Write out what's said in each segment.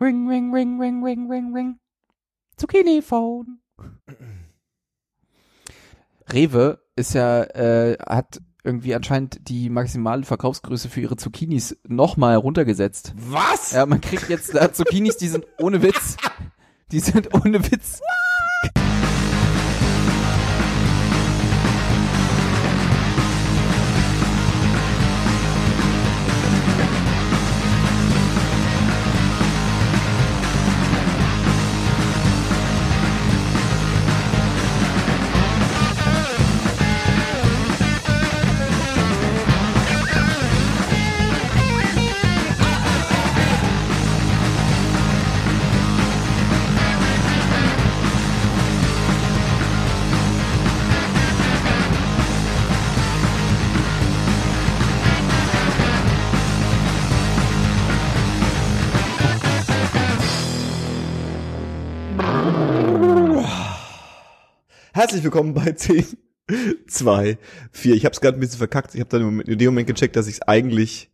Ring, ring, ring, ring, ring, ring, ring. Zucchini-Phone. Rewe ist ja, äh, hat irgendwie anscheinend die maximale Verkaufsgröße für ihre Zucchinis nochmal runtergesetzt. Was? Ja, man kriegt jetzt da Zucchinis, die sind ohne Witz. Die sind ohne Witz. Herzlich willkommen bei 10, 2, 4. Ich habe es gerade ein bisschen verkackt. Ich habe dann im Moment- in dem Moment gecheckt, dass ich es eigentlich,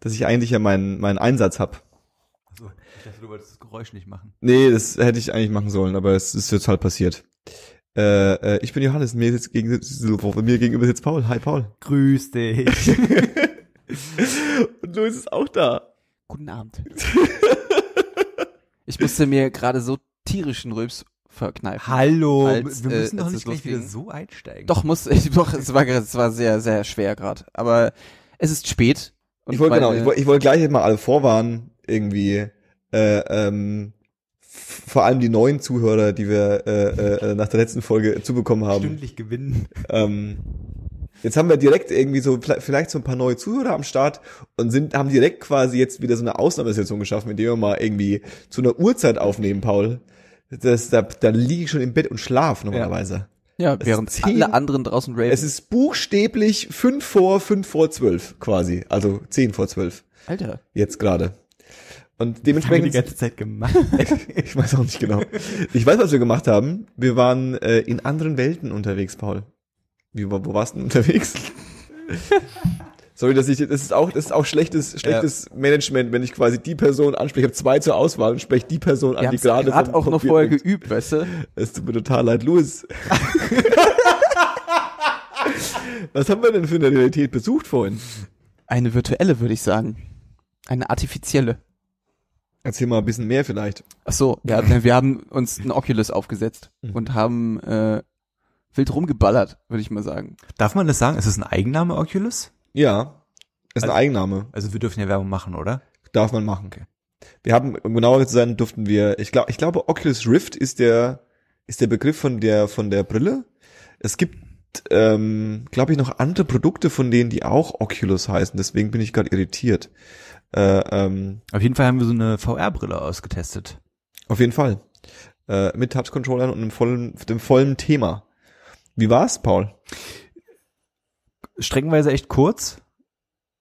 dass ich eigentlich ja meinen meinen Einsatz hab. Achso, ich dachte, du wolltest das Geräusch nicht machen. Nee, das hätte ich eigentlich machen sollen, aber es ist jetzt halt passiert. Äh, äh, ich bin Johannes, mir, sitzt gegen, mir gegenüber sitzt Paul. Hi Paul. Grüß dich. Und Luis ist auch da. Guten Abend. Ich musste mir gerade so tierischen Rülps verkneifen. Hallo, Als, wir äh, müssen doch als nicht gleich wieder so einsteigen. Doch, muss ich, doch, es war, es war sehr, sehr schwer gerade. Aber es ist spät. Und Ich wollte genau, ich wollte ich wollte gleich mal alle vorwarnen, irgendwie, äh, ähm, vor allem die neuen Zuhörer, die wir äh, äh, nach der letzten Folge zubekommen haben. stündlich gewinnen. Ähm, jetzt haben wir direkt irgendwie so vielleicht vielleicht so ein paar neue Zuhörer am Start und sind haben direkt quasi jetzt wieder so eine Ausnahmesituation geschaffen, indem wir mal irgendwie zu einer Uhrzeit aufnehmen, Paul. Das, da, da liege ich schon im Bett und schlaf normalerweise. Ja, Es während zehn- alle anderen draußen raven. Es ist buchstäblich fünf vor, fünf vor zwölf quasi. Also zehn vor zwölf. Alter. Jetzt gerade. Und Haben wir die dementsprechend, ganze Zeit gemacht. ich weiß auch nicht genau. Ich weiß, was wir gemacht haben. Wir waren äh, in anderen Welten unterwegs, Paul. Wie, wo, wo warst du denn unterwegs? Sorry, dass ich, das ist auch, das ist auch schlechtes, schlechtes Management, wenn ich quasi die Person anspreche. Ich habe zwei zur Auswahl und spreche die Person an, Wir die gerade gerade vom auch noch vorher liegt. geübt, weißt du? Es tut mir total leid, Louis. Was haben wir denn für eine Realität besucht vorhin? Eine virtuelle, würde ich sagen. Eine artifizielle. Erzähl mal ein bisschen mehr vielleicht. Ach so, ja, wir haben uns ein Oculus aufgesetzt Mhm. und haben äh, wild rumgeballert, würde ich mal sagen. Darf man das sagen? Ist es ein Eigenname Oculus? Ja, ist ein Also- Eigenname. Also wir dürfen ja Werbung machen, oder? Darf man machen. Wir haben, um genauer zu sein, durften wir, ich glaube, ich glaube, Oculus Rift ist der, ist der Begriff von der, von der Brille. Es gibt, ähm, glaube ich, noch andere Produkte von denen, die auch Oculus heißen. Deswegen bin ich gerade irritiert. Äh, ähm, Auf jeden Fall haben wir so eine VR-Brille ausgetestet. auf jeden Fall. Äh, mit Touch-Controllern und einem vollen, dem vollen Thema. Wie war's, Paul? Streckenweise echt kurz,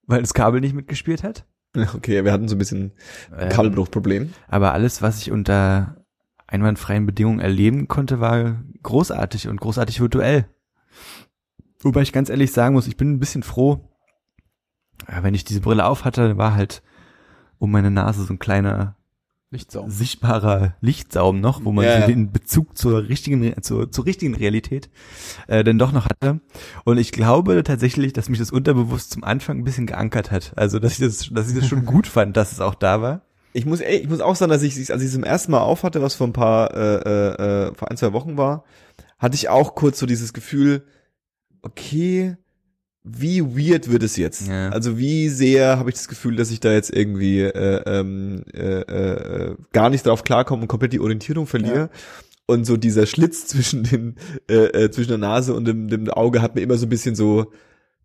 weil das Kabel nicht mitgespielt hat. Okay, wir hatten so ein bisschen Ähm, Kabelbruchproblem. Aber alles, was ich unter einwandfreien Bedingungen erleben konnte, war großartig und großartig virtuell. Wobei ich ganz ehrlich sagen muss, ich bin ein bisschen froh, ja, wenn ich diese Brille auf hatte, war halt um meine Nase so ein kleiner Lichtsaum. sichtbarer Lichtsaum noch, wo man Ja, den Bezug zur richtigen, zur, zur richtigen Realität äh, denn doch noch hatte. Und ich glaube tatsächlich, dass mich das unterbewusst zum Anfang ein bisschen geankert hat. Also dass ich das, dass ich das schon gut fand, dass es auch da war. Ich muss, ey, ich muss auch sagen, dass ich, als ich es zum ersten Mal aufhatte, was vor ein paar, äh, äh, äh, vor ein, zwei Wochen war, hatte ich auch kurz so dieses Gefühl, okay, wie weird wird es jetzt? Ja. Also wie sehr habe ich das Gefühl, dass ich da jetzt irgendwie äh, ähm, äh, äh, gar nicht drauf klarkomme und komplett die Orientierung verliere. Und so dieser Schlitz zwischen den, äh, äh, zwischen der Nase und dem, dem Auge hat mir immer so ein bisschen so,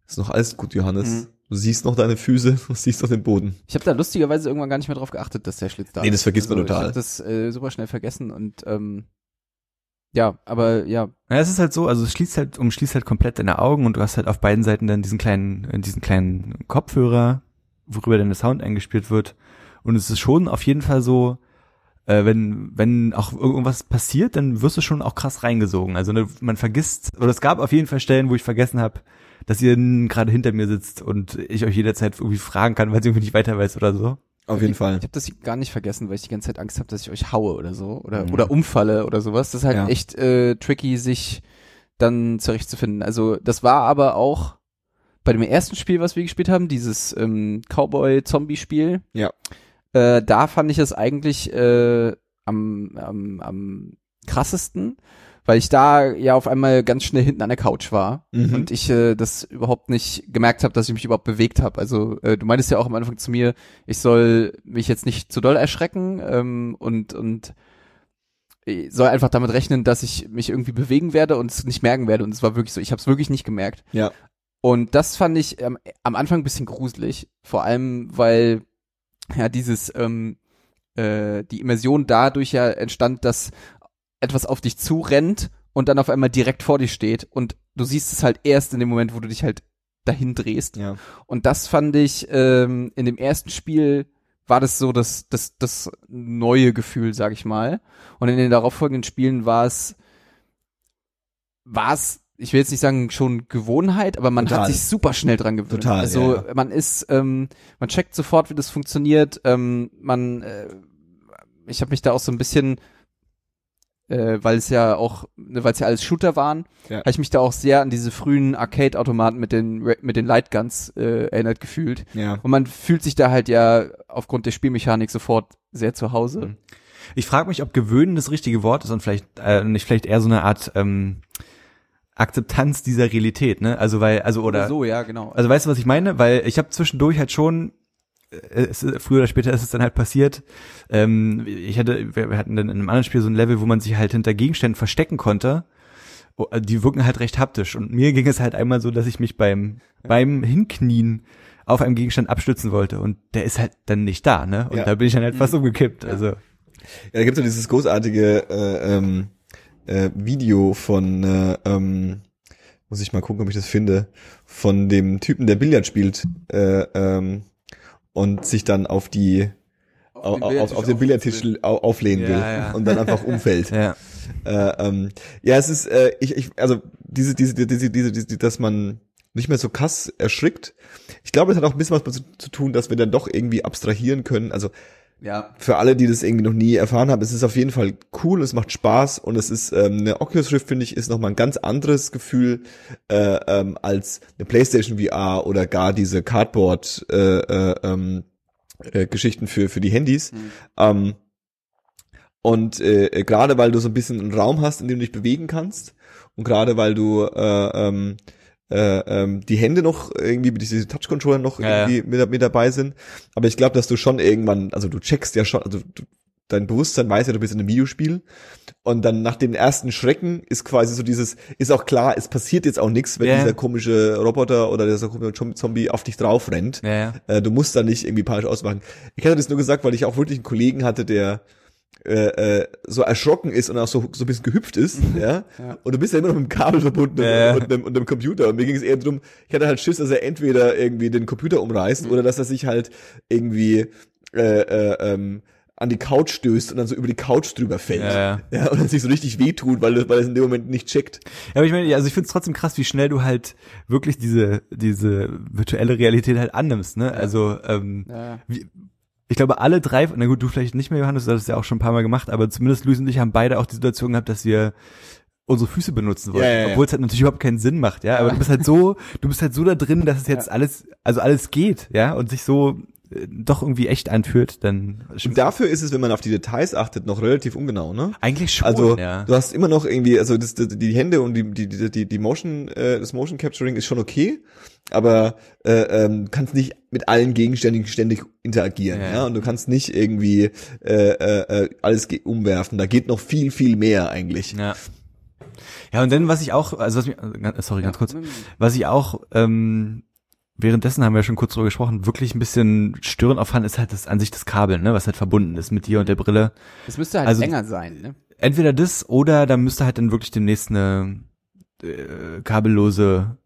ist noch alles gut, Johannes. Mhm. Du siehst noch deine Füße, du siehst noch den Boden. Ich habe da lustigerweise irgendwann gar nicht mehr drauf geachtet, dass der Schlitz da Nee, das ist. vergisst man Also, total. Ich hab das äh, super schnell vergessen und ähm, ja, aber ja, Ja, es ist halt so, also es schließt halt, umschließt halt komplett deine Augen und du hast halt auf beiden Seiten dann diesen kleinen, äh, diesen kleinen Kopfhörer, worüber dann der Sound eingespielt wird. Und es ist schon auf jeden Fall so, äh, wenn, wenn auch irgendwas passiert, dann wirst du schon auch krass reingesogen. Also ne, man vergisst, oder es gab auf jeden Fall Stellen, wo ich vergessen habe, dass ihr gerade hinter mir sitzt und ich euch jederzeit irgendwie fragen kann, weil ich irgendwie nicht weiter weiß oder so. Auf jeden Fall. Ich habe das gar nicht vergessen, weil ich die ganze Zeit Angst habe, dass ich euch haue oder so oder Mhm. oder umfalle oder sowas. Das ist halt Ja. echt äh, tricky, sich dann zurechtzufinden. Also das war aber auch bei dem ersten Spiel, was wir gespielt haben, dieses ähm, Cowboy-Zombie-Spiel. Ja. Äh, da fand ich es eigentlich äh, am, am, am krassesten, weil ich da ja auf einmal ganz schnell hinten an der Couch war Mhm. und ich äh, das überhaupt nicht gemerkt habe, dass ich mich überhaupt bewegt habe. Also äh, du meintest ja auch am Anfang zu mir, ich soll mich jetzt nicht zu doll erschrecken ähm, und und ich soll einfach damit rechnen, dass ich mich irgendwie bewegen werde und es nicht merken werde. Und es war wirklich so, ich habe es wirklich nicht gemerkt. Ja. Und das fand ich ähm, am Anfang ein bisschen gruselig, vor allem weil ja dieses ähm, äh, die Immersion dadurch ja entstand, dass etwas auf dich zurennt und dann auf einmal direkt vor dir steht und du siehst es halt erst in dem Moment, wo du dich halt dahin drehst. Ja. Und das fand ich ähm, in dem ersten Spiel war das so das das das neue Gefühl, sag ich mal. Und in den darauffolgenden Spielen war es war es ich will jetzt nicht sagen schon Gewohnheit, aber man Total. hat sich super schnell dran gewöhnt. Total, also ja, ja. man ist, ähm, man checkt sofort, wie das funktioniert. Ähm, man, äh, ich habe mich da auch so ein bisschen, äh, weil es ja auch, ne, weil es ja alles Shooter waren, Ja. habe ich mich da auch sehr an diese frühen Arcade-Automaten mit den mit den Lightguns äh, erinnert gefühlt. Ja. Und man fühlt sich da halt ja aufgrund der Spielmechanik sofort sehr zu Hause. Mhm. Ich frage mich, ob gewöhnen das richtige Wort ist und vielleicht äh, nicht vielleicht eher so eine Art ähm, Akzeptanz dieser Realität, ne? Also weil also oder so, ja, genau. also weißt du, was ich meine? Weil ich habe zwischendurch halt schon es, ist- früher oder später ist es dann halt passiert. Ähm, ich hatte, wir wir hatten dann in einem anderen Spiel so ein Level, wo man sich halt hinter Gegenständen verstecken konnte. Oh, Die wirken halt recht haptisch. Und mir ging es halt einmal so, dass ich mich beim, beim Hinknien auf einem Gegenstand abstützen wollte. Und der ist halt dann nicht da, ne? Und Ja. da bin ich dann halt fast umgekippt. Also. Ja, da gibt's ja dieses großartige äh, ähm, äh, Video von, äh, ähm, muss ich mal gucken, ob ich das finde, von dem Typen, der Billard spielt äh, ähm, und sich dann auf die auf, auf, auf den Billardtisch au- auflehnen Ja, will ja. und dann einfach umfällt. Ja. Äh, ähm, ja, es ist, äh, ich, ich, also diese, diese, diese, diese, diese, dass man nicht mehr so krass erschrickt. Ich glaube, es hat auch ein bisschen was zu, zu tun, dass wir dann doch irgendwie abstrahieren können. Also Ja, für alle, die das irgendwie noch nie erfahren haben, es ist auf jeden Fall cool, es macht Spaß und es ist ähm, eine Oculus Rift finde ich ist noch mal ein ganz anderes Gefühl äh, ähm, als eine PlayStation VR oder gar diese Cardboard äh, äh, ähm, äh, Geschichten für für die Handys. Mhm. Ähm, und äh, äh, gerade weil du so ein bisschen einen Raum hast, in dem du dich bewegen kannst und gerade weil du äh, ähm, äh, ähm, die Hände noch irgendwie mit diese Touch-Controller noch Ja, irgendwie mit, mit dabei sind. Aber ich glaube, dass du schon irgendwann, also du checkst ja schon, also du, dein Bewusstsein weiß ja, du bist in einem Videospiel. Und dann nach den ersten Schrecken ist quasi so dieses, ist auch klar, es passiert jetzt auch nichts, wenn Ja. dieser komische Roboter oder dieser komische Zombie auf dich drauf rennt. Ja, ja. Äh, du musst da nicht irgendwie panisch ausmachen. Ich hatte das nur gesagt, weil ich auch wirklich einen Kollegen hatte, der äh, äh, so erschrocken ist und auch so, so ein bisschen gehüpft ist, ja? Ja. Und du bist ja immer noch mit dem Kabel verbunden Ja. und, dem, und dem Computer. Und mir ging es eher drum, ich hatte halt Schiss, dass er entweder irgendwie den Computer umreißt oder dass er sich halt irgendwie äh, äh, ähm, an die Couch stößt und dann so über die Couch drüber fällt. Ja, ja. und dann sich so richtig wehtut, weil, weil er es in dem Moment nicht checkt. Ja, aber ich meine, also ich finde es trotzdem krass, wie schnell du halt wirklich diese diese virtuelle Realität halt annimmst, ne? Also ähm, wie, ich glaube, alle drei, na gut, du vielleicht nicht mehr, Johannes, du hast es ja auch schon ein paar Mal gemacht, aber zumindest Luis und ich haben beide auch die Situation gehabt, dass wir unsere Füße benutzen wollten, Ja, ja, obwohl es halt natürlich überhaupt keinen Sinn macht, ja, aber du bist halt so, du bist halt so da drin, dass es jetzt alles, also alles geht, ja, und sich so doch irgendwie echt anfühlt, dann Und dafür ist es, wenn man auf die Details achtet, noch relativ ungenau, ne? eigentlich schon, Also ja. du hast immer noch irgendwie, also das, die, die Hände und die, die, die, die, die Motion, äh, das Motion Capturing ist schon okay, aber äh, ähm, kannst nicht mit allen Gegenständen ständig interagieren, Ja. ja, und du kannst nicht irgendwie äh, äh, äh, alles umwerfen. Da geht noch viel, viel mehr eigentlich. Ja. Ja, und dann, was ich auch, also was mich, ganz- sorry, ganz kurz, was ich auch, ähm, währenddessen haben wir ja schon kurz drüber gesprochen, wirklich ein bisschen störend auffand, ist halt das an sich das Kabel, ne, was halt verbunden ist mit dir und der Brille. Es müsste halt Also- länger sein, ne? Entweder das oder da müsste halt dann wirklich demnächst eine äh, kabellose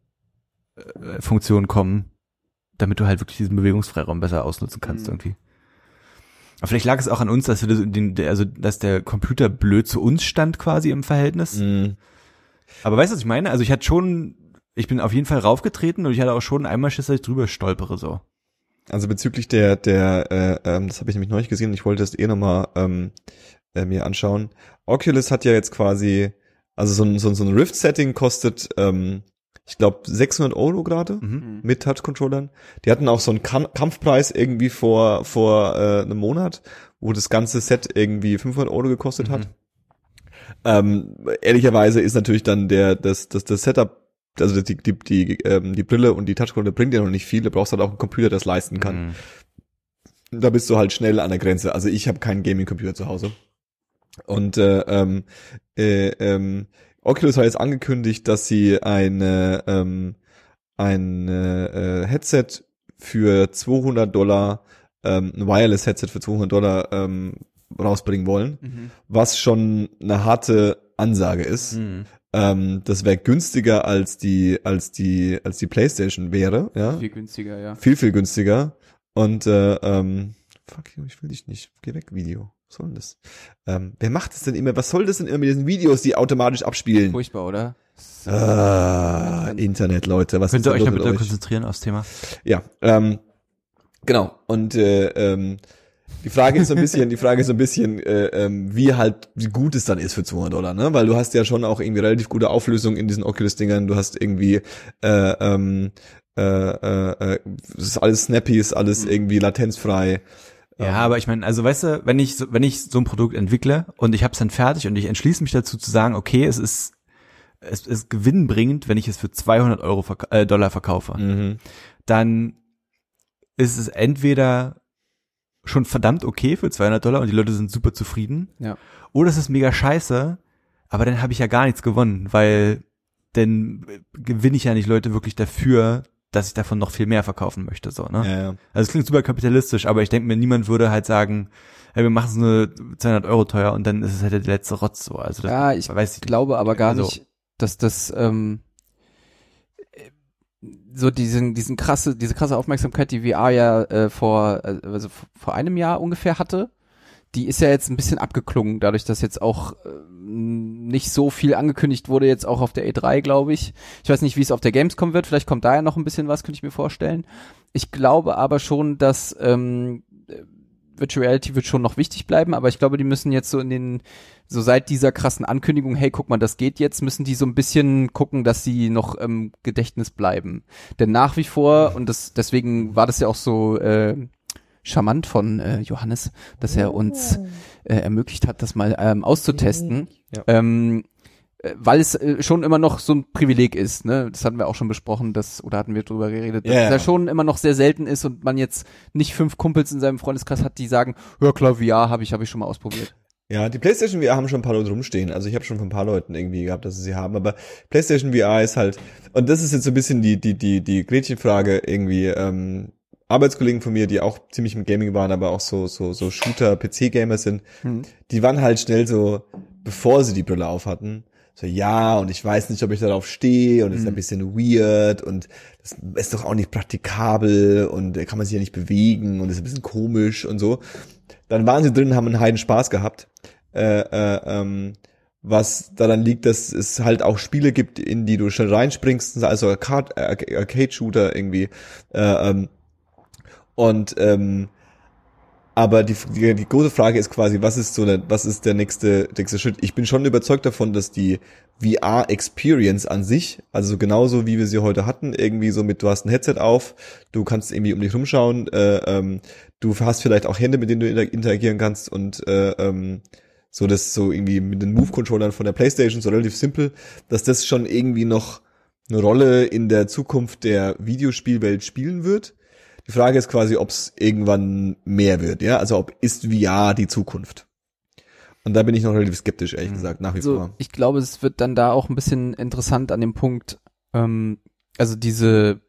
äh, Funktion kommen, damit du halt wirklich diesen Bewegungsfreiraum besser ausnutzen kannst Mhm. irgendwie. Aber vielleicht lag es auch an uns, dass wir das, den, der- also dass der Computer blöd zu uns stand quasi im Verhältnis. Mhm. Aber weißt du, was ich meine? Also ich hatte schon, ich bin auf jeden Fall raufgetreten und ich hatte auch schon einmal Schiss, dass ich drüber stolpere so. also bezüglich der, der, äh, ähm, das habe ich nämlich neulich gesehen, ich wollte das eh nochmal ähm, äh, mir anschauen. Oculus hat ja jetzt quasi, also so ein, so, ein- so ein Rift-Setting kostet, ähm, ich glaube, 600 Euro gerade Mhm. mit Touch-Controllern. Die hatten auch so einen Kam Kampfpreis irgendwie vor, vor äh, einem Monat, wo das ganze Set irgendwie 500 Euro gekostet hat. Ähm, ehrlicherweise ist natürlich dann der, das, das, das Setup, also die, die, die, ähm, die Brille und die Touchcontroller bringt ja noch nicht viel. Du brauchst halt auch einen Computer, der das leisten kann. Mhm. Da bist du halt schnell an der Grenze. Also ich habe keinen Gaming-Computer zu Hause. Und äh, ähm, äh, ähm, Oculus hat jetzt angekündigt, dass sie eine, ähm, ein äh, Headset für 200 Dollar, ähm, ein Wireless-Headset für 200 Dollar ähm, rausbringen wollen, Mhm. was schon eine harte Ansage ist. Mhm. Ähm, das wäre günstiger als die, als die, als die PlayStation wäre, ja. Viel günstiger, ja. Viel, viel günstiger. Und äh, ähm, fuck you, ich will dich nicht. Geh weg, Video. Was soll denn das? Ähm, wer macht das denn immer? Was soll das denn immer mit diesen Videos, die automatisch abspielen? Furchtbar, oder? So. Ah, Internet, Leute. Was Könnt ist ihr euch da bitte konzentrieren aufs Thema? Ja, ähm, genau. Und äh, ähm, die Frage ist so ein bisschen, die Frage ist so ein bisschen, äh, ähm, wie halt, wie gut es dann ist für 200 Dollar, ne? Weil du hast ja schon auch irgendwie relativ gute Auflösung in diesen Oculus-Dingern. Du hast irgendwie, äh, ähm, äh, äh, äh, es ist alles snappy, ist alles irgendwie latenzfrei. Ja, aber ich meine, also weißt du, wenn ich so, wenn ich so ein Produkt entwickle und ich habe es dann fertig und ich entschließe mich dazu zu sagen, okay, es ist es ist gewinnbringend, wenn ich es für 200 Euro verk äh, Dollar verkaufe, Mhm. dann ist es entweder schon verdammt okay für 200 Dollar und die Leute sind super zufrieden, Ja. oder es ist mega scheiße, aber dann habe ich ja gar nichts gewonnen, weil dann gewinne ich ja nicht Leute wirklich dafür, dass ich davon noch viel mehr verkaufen möchte, so, ne? Ja, ja. Also es klingt super kapitalistisch, aber ich denke mir, niemand würde halt sagen, hey, wir machen es nur 200 Euro teuer und dann ist es halt der letzte Rotz so. Also das Ja, ich weiß ich glaube aber gar Also- nicht, dass das ähm, äh, so diesen diesen krasse diese krasse Aufmerksamkeit, die VR ja äh, vor äh, also vor einem Jahr ungefähr hatte, die ist ja jetzt ein bisschen abgeklungen, dadurch, dass jetzt auch äh, nicht so viel angekündigt wurde jetzt auch auf der E3, glaube ich. Ich weiß nicht, wie es auf der Gamescom wird. Vielleicht kommt da ja noch ein bisschen was, könnte ich mir vorstellen. Ich glaube aber schon, dass ähm, äh, Virtual Reality wird schon noch wichtig bleiben, aber ich glaube, die müssen jetzt so in den, so seit dieser krassen Ankündigung, hey, guck mal, das geht jetzt, müssen die so ein bisschen gucken, dass sie noch im Gedächtnis bleiben. Denn nach wie vor, und das, deswegen war das ja auch so äh, charmant von äh, Johannes, dass er uns äh, ermöglicht hat, das mal ähm, auszutesten. Ja. Ähm, äh, weil es äh, schon immer noch so ein Privileg ist, ne? Das hatten wir auch schon besprochen, dass, oder hatten wir drüber geredet, dass Ja, es ja. schon immer noch sehr selten ist und man jetzt nicht fünf Kumpels in seinem Freundeskreis hat, die sagen, ja klar, VR habe ich, habe ich schon mal ausprobiert. Ja, die PlayStation VR haben schon ein paar Leute rumstehen. Also ich habe schon von ein paar Leuten irgendwie gehabt, dass sie sie haben. Aber PlayStation VR ist halt, und das ist jetzt so ein bisschen die die die die Gretchenfrage irgendwie. Ähm, Arbeitskollegen von mir, die auch ziemlich im Gaming waren, aber auch so so so Shooter PC Gamer sind, Hm. die waren halt schnell so, bevor sie die Brille auf hatten, so ja und ich weiß nicht, ob ich darauf stehe und es ist ein Mhm. bisschen weird und das ist doch auch nicht praktikabel und da kann man sich ja nicht bewegen und ist ein bisschen komisch und so. Dann waren sie drin, haben einen heiden Spaß gehabt. Äh, äh, ähm, was daran liegt, dass es halt auch Spiele gibt, in die du schnell reinspringst, also Arcade- Arc- Arcade-Shooter irgendwie. Äh, ähm, und ähm, aber die, die, die große Frage ist quasi, was ist so der, was ist der nächste, nächste Schritt? Ich bin schon überzeugt davon, dass die VR-Experience an sich, also genauso wie wir sie heute hatten, irgendwie so mit, du hast ein Headset auf, du kannst irgendwie um dich rumschauen, äh, ähm, du hast vielleicht auch Hände, mit denen du inter interagieren kannst und äh, ähm, so das so irgendwie mit den Move-Controllern von der Playstation, so relativ simpel, dass das schon irgendwie noch eine Rolle in der Zukunft der Videospielwelt spielen wird. Die Frage ist quasi, ob es irgendwann mehr wird, ja, also ob ist VR die Zukunft? Und da bin ich noch relativ skeptisch, ehrlich gesagt, nach wie Also vor. ich glaube, es wird dann da auch ein bisschen interessant an dem Punkt, ähm, also diese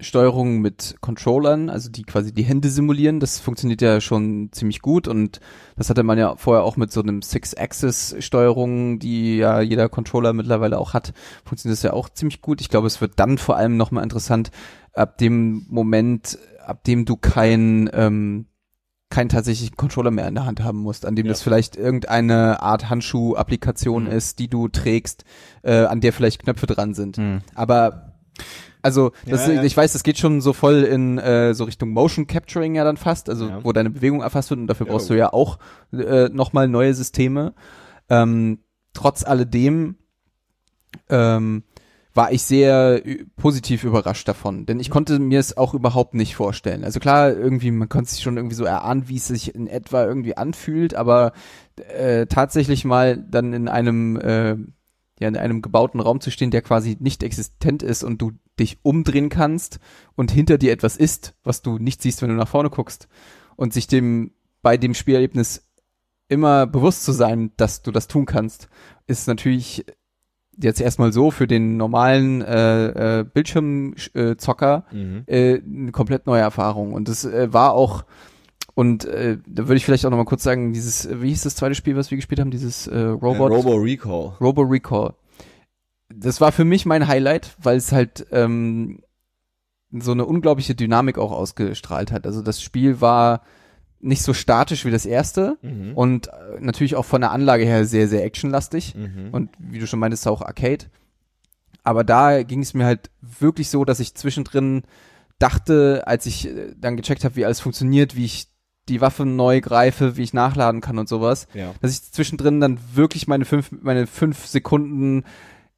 Steuerung mit Controllern, also die quasi die Hände simulieren, das funktioniert ja schon ziemlich gut und das hatte man ja vorher auch mit so einem Six-Axis-Steuerung, die ja jeder Controller mittlerweile auch hat, funktioniert das ja auch ziemlich gut. Ich glaube, es wird dann vor allem nochmal interessant, ab dem Moment, ab dem du kein ähm, keinen tatsächlichen Controller mehr in der Hand haben musst, an dem Ja. das vielleicht irgendeine Art Handschuh-Applikation Mhm. ist, die du trägst, äh, an der vielleicht Knöpfe dran sind. Mhm. Aber Also das, Ja, ja. ich weiß, das geht schon so voll in äh, so Richtung Motion Capturing ja dann fast, also wo deine Bewegung erfasst wird und dafür brauchst du ja auch äh, nochmal neue Systeme. Ähm, trotz alledem ähm, war ich sehr positiv überrascht davon, denn ich konnte mir es auch überhaupt nicht vorstellen. Also klar, irgendwie, man konnte sich schon irgendwie so erahnen, wie es sich in etwa irgendwie anfühlt, aber äh, tatsächlich mal dann in einem äh, ja, in einem gebauten Raum zu stehen, der quasi nicht existent ist und du dich umdrehen kannst und hinter dir etwas ist, was du nicht siehst, wenn du nach vorne guckst und sich dem bei dem Spielerlebnis immer bewusst zu sein, dass du das tun kannst, ist natürlich jetzt erstmal so für den normalen äh, äh, Bildschirmzocker Mhm. äh, eine komplett neue Erfahrung. Und das äh, war auch, und äh, da würde ich vielleicht auch nochmal kurz sagen, dieses, wie hieß das zweite Spiel, was wir gespielt haben, dieses äh, Robot, Äh, Robo Recall. Robo Recall. Das war für mich mein Highlight, weil es halt ähm, so eine unglaubliche Dynamik auch ausgestrahlt hat. Also das Spiel war nicht so statisch wie das erste Mhm. und äh, natürlich auch von der Anlage her sehr, sehr actionlastig. Mhm. Und wie du schon meintest, auch Arcade. Aber da ging es mir halt wirklich so, dass ich zwischendrin dachte, als ich äh, dann gecheckt habe, wie alles funktioniert, wie ich die Waffe neu greife, wie ich nachladen kann und sowas, ja. dass ich zwischendrin dann wirklich meine fünf, meine fünf Sekunden,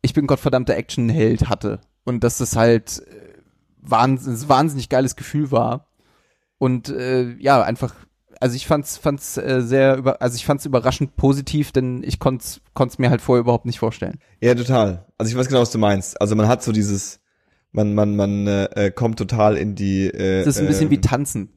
ich bin gottverdammter Actionheld hatte. Und dass das halt äh, wahnsinnig, wahnsinnig geiles Gefühl war. Und äh, ja, einfach, also ich fand's, fand's äh, sehr über, also ich fand's überraschend positiv, denn ich konnte es mir halt vorher überhaupt nicht vorstellen. Ja, total. Also ich weiß genau, was du meinst. Also man hat so dieses, man, man, man äh, äh, kommt total in die. Äh, Es ist ein bisschen ähm, wie Tanzen.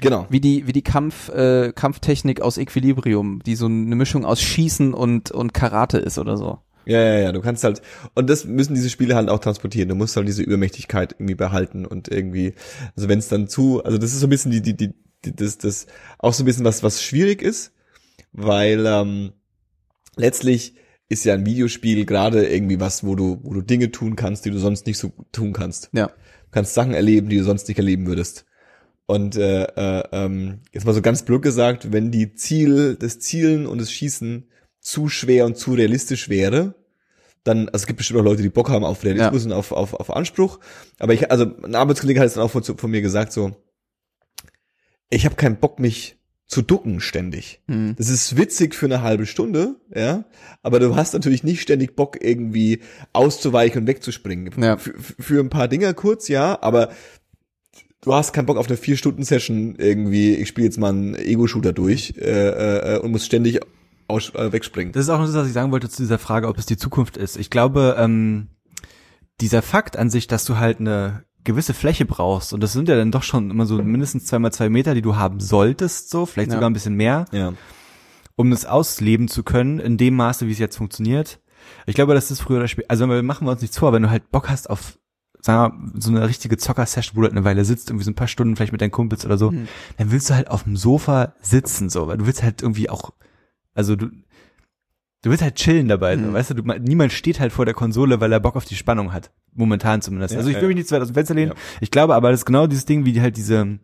Genau. Wie die, wie die Kampf, äh, Kampftechnik aus Equilibrium, die so eine Mischung aus Schießen und, und Karate ist oder so. Ja, ja, ja. Du kannst halt, und das müssen diese Spiele halt auch transportieren. Du musst halt diese Übermächtigkeit irgendwie behalten und irgendwie, also wenn es dann zu, also das ist so ein bisschen die, die, die, die das, das auch so ein bisschen was, was schwierig ist, weil ähm, letztlich ist ja ein Videospiel gerade irgendwie was, wo du, wo du Dinge tun kannst, die du sonst nicht so tun kannst. Ja. Du kannst Sachen erleben, die du sonst nicht erleben würdest. Und äh, äh, ähm, jetzt mal so ganz blöd gesagt, wenn die Ziel, das Zielen und das Schießen zu schwer und zu realistisch wäre, dann, also es gibt bestimmt auch Leute, die Bock haben auf Realismus und auf, auf, auf Anspruch. Aber ich, also ein Arbeitskollege hat es dann auch von, von mir gesagt, so, ich habe keinen Bock, mich zu ducken ständig. Hm. Das ist witzig für eine halbe Stunde, ja, aber du hast natürlich nicht ständig Bock, irgendwie auszuweichen und wegzuspringen. Ja. Für, für ein paar Dinger kurz, ja, aber du hast keinen Bock auf eine vier Stunden Session irgendwie. Ich spiele jetzt mal einen Ego-Shooter durch äh, äh, und muss ständig aus, äh, wegspringen. Das ist auch noch das, was ich sagen wollte zu dieser Frage, ob es die Zukunft ist. Ich glaube, ähm, dieser Fakt an sich, dass du halt eine gewisse Fläche brauchst, und das sind ja dann doch schon immer so mindestens zwei mal zwei Meter, die du haben solltest, so, vielleicht Ja. sogar ein bisschen mehr, Ja. um das ausleben zu können, in dem Maße, wie es jetzt funktioniert. Ich glaube, das ist früher oder später, also wir machen wir uns nichts vor, wenn du halt Bock hast auf, sagen wir, so eine richtige Zocker-Session, wo du halt eine Weile sitzt, irgendwie so ein paar Stunden vielleicht mit deinen Kumpels oder so, Mhm. dann willst du halt auf dem Sofa sitzen, so, weil du willst halt irgendwie auch, also du, du willst halt chillen dabei, Mhm. weißt du, du, niemand steht halt vor der Konsole, weil er Bock auf die Spannung hat. Momentan zumindest. Ja, also ich will ja. mich nicht zu weit aus dem Fenster lehnen. Ja. Ich glaube aber, das ist genau dieses Ding, wie halt diese,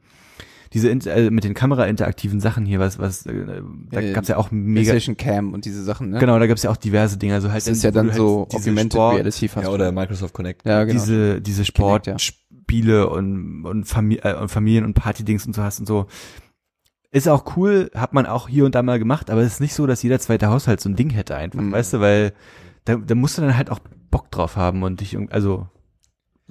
diese äh, mit den Kamera-interaktiven Sachen hier, was, was, äh, da Äh, gab's ja auch mega, PlayStation Cam und diese Sachen, ne? genau, da gab's ja auch diverse Dinge, also halt, Das ist ja dann halt so diese Augmented Sport- Reality fast. ja, oder Microsoft Connect. ja, genau. diese, diese Kinect, ja. Sportspiele und, und, Famili äh, und Familien- und Partydings und so hast und so. Ist auch cool, hat man auch hier und da mal gemacht, aber es ist nicht so, dass jeder zweite Haushalt so ein Ding hätte einfach, Mhm. weißt du, weil da, da musst du dann halt auch Bock drauf haben und dich, irgendwie- also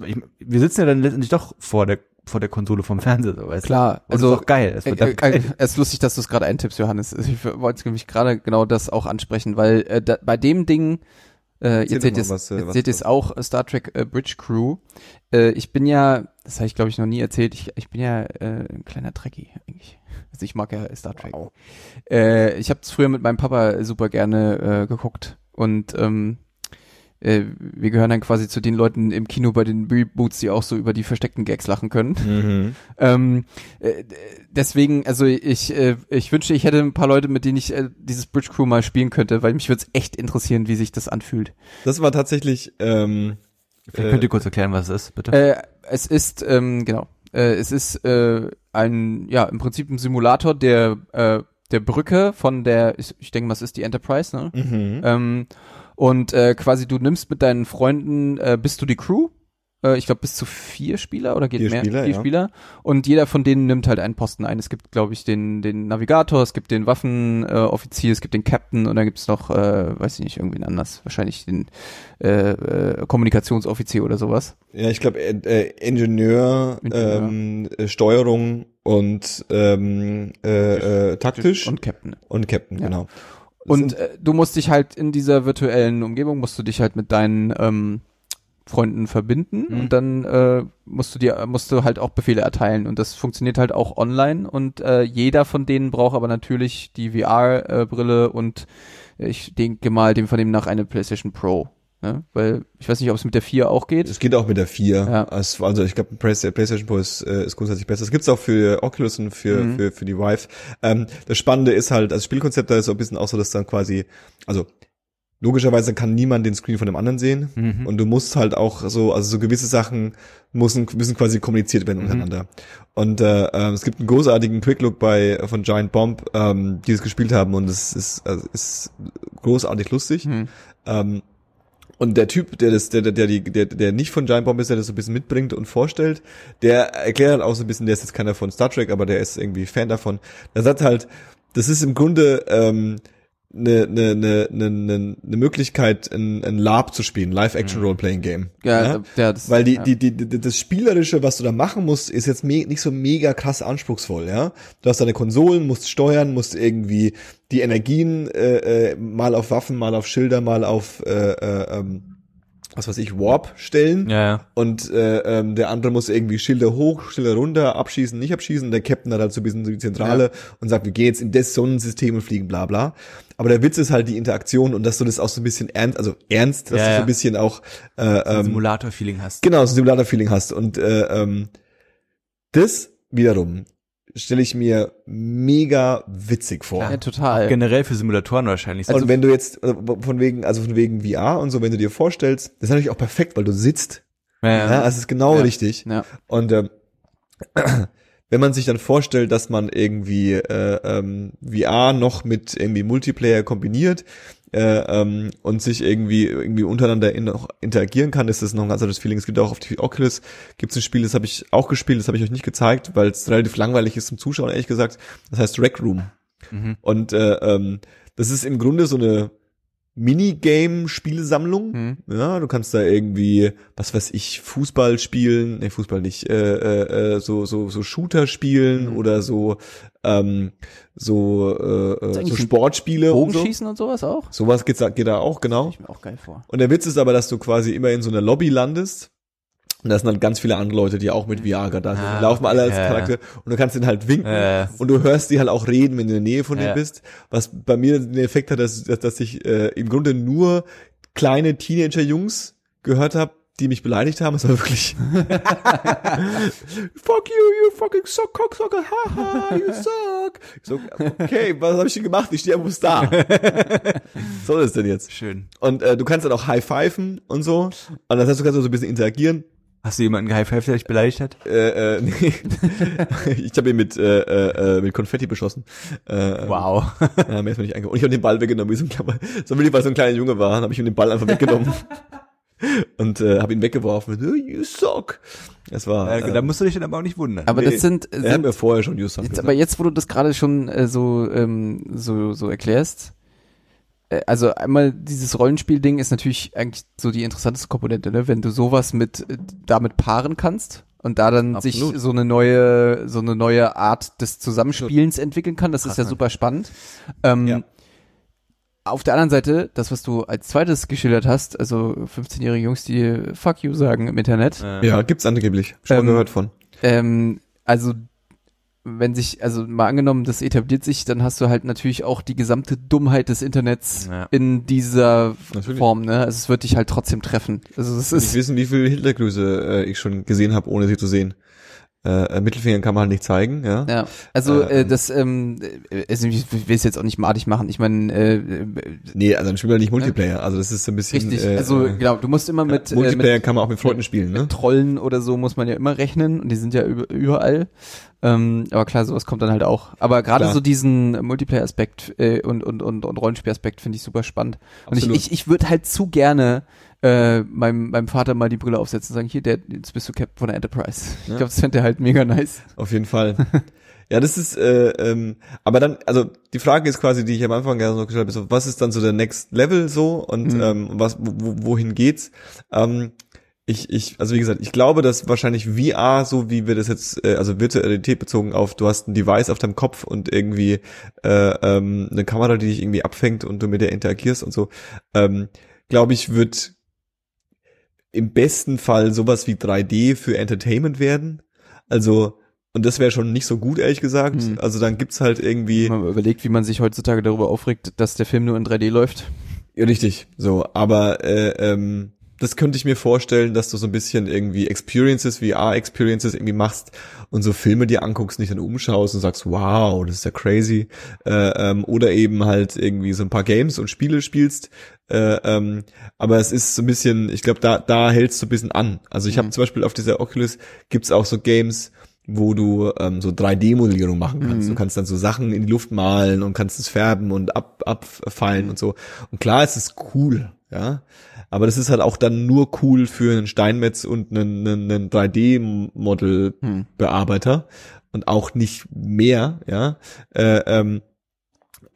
ich, wir sitzen ja dann letztendlich doch vor der vor der Konsole vom Fernseher, so, weißt Klar, du. Also ist auch geil. Es wird äh, dann äh, es ist lustig, dass du es gerade eintippst, Johannes. Ich wollte nämlich gerade genau das auch ansprechen, weil äh, da, bei dem Ding, äh, Erzähl jetzt seht ihr es was, äh, jetzt was- seht ihr es auch, äh, Star Trek äh, Bridge Crew. Äh, ich bin ja, das habe ich glaube ich noch nie erzählt, ich, ich bin ja äh, ein kleiner Trekkie eigentlich. Also ich mag ja Star Trek. Wow. Äh, ich habe es früher mit meinem Papa super gerne äh, geguckt und ähm, äh, wir gehören dann quasi zu den Leuten im Kino bei den Reboots, die auch so über die versteckten Gags lachen können. Mhm. Ähm, äh, deswegen, also ich, äh, ich wünschte, ich hätte ein paar Leute, mit denen ich äh, dieses Bridge Crew mal spielen könnte, weil mich würde es echt interessieren, wie sich das anfühlt. Das war tatsächlich ähm, Vielleicht könnt ihr kurz erklären, was es ist, bitte. Äh, es ist, ähm, genau, äh, es ist äh, ein, ja, im Prinzip ein Simulator der, äh, der Brücke von der, ich, ich denke mal, es ist die Enterprise, ne? mhm. Ähm, und äh, quasi du nimmst mit deinen Freunden, äh, bist du die Crew, Äh, ich glaube bis zu vier Spieler oder geht Vier mehr? Spieler, vier ja. Spieler. Und jeder von denen nimmt halt einen Posten ein. Es gibt, glaube ich, den, den Navigator, es gibt den Waffenoffizier, äh, es gibt den Captain und dann gibt es noch, äh, weiß ich nicht, irgendwen anders. Wahrscheinlich den äh, äh, Kommunikationsoffizier oder sowas. Ja, ich glaube, äh, äh, Ingenieur, Ingenieur. Ähm, äh, Steuerung und ähm, äh, äh, taktisch und, Und Captain. Captain, Ja. genau. Und äh, du musst dich halt in dieser virtuellen Umgebung, musst du dich halt mit deinen ähm, Freunden verbinden Mhm. und dann äh, musst du dir, musst du halt auch Befehle erteilen und das funktioniert halt auch online und äh, jeder von denen braucht aber natürlich die VR-Brille und ich denke mal dem von dem nach eine PlayStation Pro. Ne? Weil ich weiß nicht, ob es mit der 4 auch geht. es geht auch mit der 4. Ja. Also ich glaube, PlayStation Pro ist, äh, ist grundsätzlich besser. Es gibt's auch für Oculus und für, Mhm. für, für die Vive. Ähm, das Spannende ist halt, das Spielkonzept da ist so ein bisschen auch so, dass dann quasi, also logischerweise kann niemand den Screen von dem anderen sehen. Mhm. Und du musst halt auch so, also so gewisse Sachen müssen, müssen quasi kommuniziert werden Mhm. untereinander. Und äh, äh, es gibt einen großartigen Quick-Look bei von Giant Bomb, ähm, die es gespielt haben und es ist, also, ist großartig lustig. Hm. Ähm, und der Typ, der das, der, der, der, der, der nicht von Giant Bomb ist, der das so ein bisschen mitbringt und vorstellt, der erklärt halt auch so ein bisschen, der ist jetzt keiner von Star Trek, aber der ist irgendwie Fan davon. Der sagt halt, das ist im Grunde ähm, eine ne, ne, ne, ne, ne Möglichkeit, ein, ein LARP zu spielen, Live-Action-Role-Playing-Game. Ja, der, das, Weil die, ja. die, die, die, das Spielerische, was du da machen musst, ist jetzt nicht so mega krass anspruchsvoll, ja. Du hast deine Konsolen, musst steuern, musst irgendwie die Energien äh, äh, mal auf Waffen, mal auf Schilder, mal auf äh, äh, ähm, was weiß ich, Warp stellen. Ja, ja. Und äh, ähm, der andere muss irgendwie Schilder hoch, Schilder runter, abschießen, nicht abschießen. Der Captain hat halt so ein bisschen so die Zentrale und sagt, wir gehen jetzt in das Sonnensystem und fliegen, bla bla. Aber der Witz ist halt die Interaktion und dass du das auch so ein bisschen ernst, also ernst, dass Ja, du so ja. ein bisschen auch äh, Ein ähm, Simulator-Feeling hast. genau, so ein Simulator-Feeling hast. Und äh, ähm, das wiederum stelle ich mir mega witzig vor. ja, total. Generell für Simulatoren wahrscheinlich. und wenn du jetzt äh, von wegen, also von wegen VR und so, wenn du dir vorstellst, das ist natürlich auch perfekt, weil du sitzt. ja, Ja, ja. also es ist genau Ja. richtig. Ja. Und ähm, wenn man sich dann vorstellt, dass man irgendwie äh, ähm, VR noch mit irgendwie Multiplayer kombiniert äh, ähm, und sich irgendwie irgendwie untereinander in, noch interagieren kann, ist das noch ein ganz anderes Feeling. Es gibt auch auf die Oculus gibt es ein Spiel, das habe ich auch gespielt, das habe ich euch nicht gezeigt, weil es relativ langweilig ist zum Zuschauen, ehrlich gesagt. Das heißt Rec Room. Mhm. Und äh, ähm, das ist im Grunde so eine Minigame-Spielsammlung. Hm. Ja, du kannst da irgendwie, was weiß ich, Fußball spielen, nee, Fußball nicht, äh, äh, äh, so so so Shooter spielen Mhm. oder so ähm, so äh, äh, so Sportspiele und so. Bogenschießen und sowas auch? Sowas geht, da- geht da auch genau. Ich mir auch geil vor. Und der Witz ist aber, dass du quasi immer in so einer Lobby landest. Und da sind dann ganz viele andere Leute, die auch mit gerade da sind. Ah, die laufen alle als ja, ja. Charakter und du kannst den halt winken Äh. und du hörst die halt auch reden, wenn du in der Nähe von denen Ja. bist. Was bei mir den Effekt hat, dass, dass, dass ich äh, im Grunde nur kleine Teenager-Jungs gehört habe, die mich beleidigt haben. Es war wirklich Fuck you, you fucking suck, cocksucker, haha, you suck. Ich so, okay, was habe ich denn gemacht? Ich stehe ja bloß da. Was soll das denn jetzt? Schön. Und äh, du kannst dann auch high-pfeifen und so. Und das heißt, du kannst auch so ein bisschen interagieren. Hast du jemanden gehighfived, der dich beleidigt hat? Äh, äh, nee. ich habe ihn mit, äh, äh, mit Konfetti beschossen. Äh, Wow. Ja, mir ist mir nicht eingegangen. Und ich habe den Ball weggenommen, wie so ein kleiner, so wie weil so ein kleiner Junge war, habe ich ihm den Ball einfach weggenommen. und äh, habe ihn weggeworfen. Oh, You suck. Das war. Äh, da musst du dich dann aber auch nicht wundern. Aber Nee, das sind, er hat sind mir vorher schon You suck Jetzt, aber jetzt, wo du das gerade schon äh, so, ähm, so, so erklärst, äh, also einmal dieses Rollenspiel-Ding ist natürlich eigentlich so die interessanteste Komponente, ne? wenn du sowas mit äh, damit paaren kannst und da dann Absolut. sich so eine neue, so eine neue Art des Zusammenspielens entwickeln kann, das ist ja Krass, super spannend. Ähm, Ja. Auf der anderen Seite, das, was du als zweites geschildert hast, also 15-jährige Jungs, die Fuck you sagen im Internet, Äh, ja, gibt's angeblich. Schon Ähm, gehört von. ähm, also wenn sich, also mal angenommen, das etabliert sich, dann hast du halt natürlich auch die gesamte Dummheit des Internets Ja. in dieser Natürlich. Form, ne? Also es wird dich halt trotzdem treffen. Also es Ich ist wissen, wie viele Hitlergrüße äh, ich schon gesehen habe, ohne sie zu sehen. Äh, äh, Mittelfinger kann man halt nicht zeigen, ja. ja, also äh, Ähm. das, ähm, äh, also ich will es jetzt auch nicht madig machen. Ich meine, äh, äh, Nee, also dann spielen wir nicht Multiplayer. Also das ist so ein bisschen. richtig. Äh, also äh, genau, du musst immer mit, äh, Multiplayer mit kann man auch mit Freunden spielen, ne? Trollen oder so muss man ja immer rechnen und die sind ja über, überall. Ähm, aber klar, sowas kommt dann halt auch. Aber gerade so diesen Multiplayer-Aspekt äh, und, und, und, und Rollenspiel-Aspekt finde ich super spannend. Und ich, Absolut. ich, ich würde halt zu gerne äh, meinem, meinem Vater mal die Brille aufsetzen und sagen, hier, der, jetzt bist du Captain von der Enterprise. Ich Ja. glaube, das fände er halt mega nice. Auf jeden Fall. ja, das ist, äh, ähm, aber dann, also die Frage ist quasi, die ich am Anfang gerne noch gestellt habe, so, was ist dann so der Next Level so und Mhm. ähm, was, wo, wohin geht's? Ähm, ich, ich, also wie gesagt, ich glaube, dass wahrscheinlich VR, so wie wir das jetzt, äh, also virtuelle Realität bezogen auf, du hast ein Device auf deinem Kopf und irgendwie äh, ähm, eine Kamera, die dich irgendwie abfängt und du mit der interagierst und so, ähm, glaube ich, wird im besten Fall sowas wie 3D für Entertainment werden. Also, und das wäre schon nicht so gut, ehrlich gesagt. Hm. Also dann gibt's halt irgendwie, Wenn man überlegt, wie man sich heutzutage darüber aufregt, dass der Film nur in 3D läuft. ja, richtig, so, aber äh, ähm, das könnte ich mir vorstellen, dass du so ein bisschen irgendwie Experiences, VR-Experiences irgendwie machst und so Filme dir anguckst, nicht dann umschaust und sagst, wow, das ist ja crazy. Äh, ähm, oder eben halt irgendwie so ein paar Games und Spiele spielst. Äh, ähm, aber es ist so ein bisschen, ich glaube, da, da hältst du ein bisschen an. Also ich habe Mhm. zum Beispiel auf dieser Oculus gibt's auch so Games, wo du ähm, so 3D-Modellierung machen kannst. Mhm. Du kannst dann so Sachen in die Luft malen und kannst es färben und ab, abfallen und so. Und klar, es ist cool, ja. Aber das ist halt auch dann nur cool für einen Steinmetz und einen, einen, einen 3D-Model-Bearbeiter Hm. und auch nicht mehr, ja. Äh, ähm,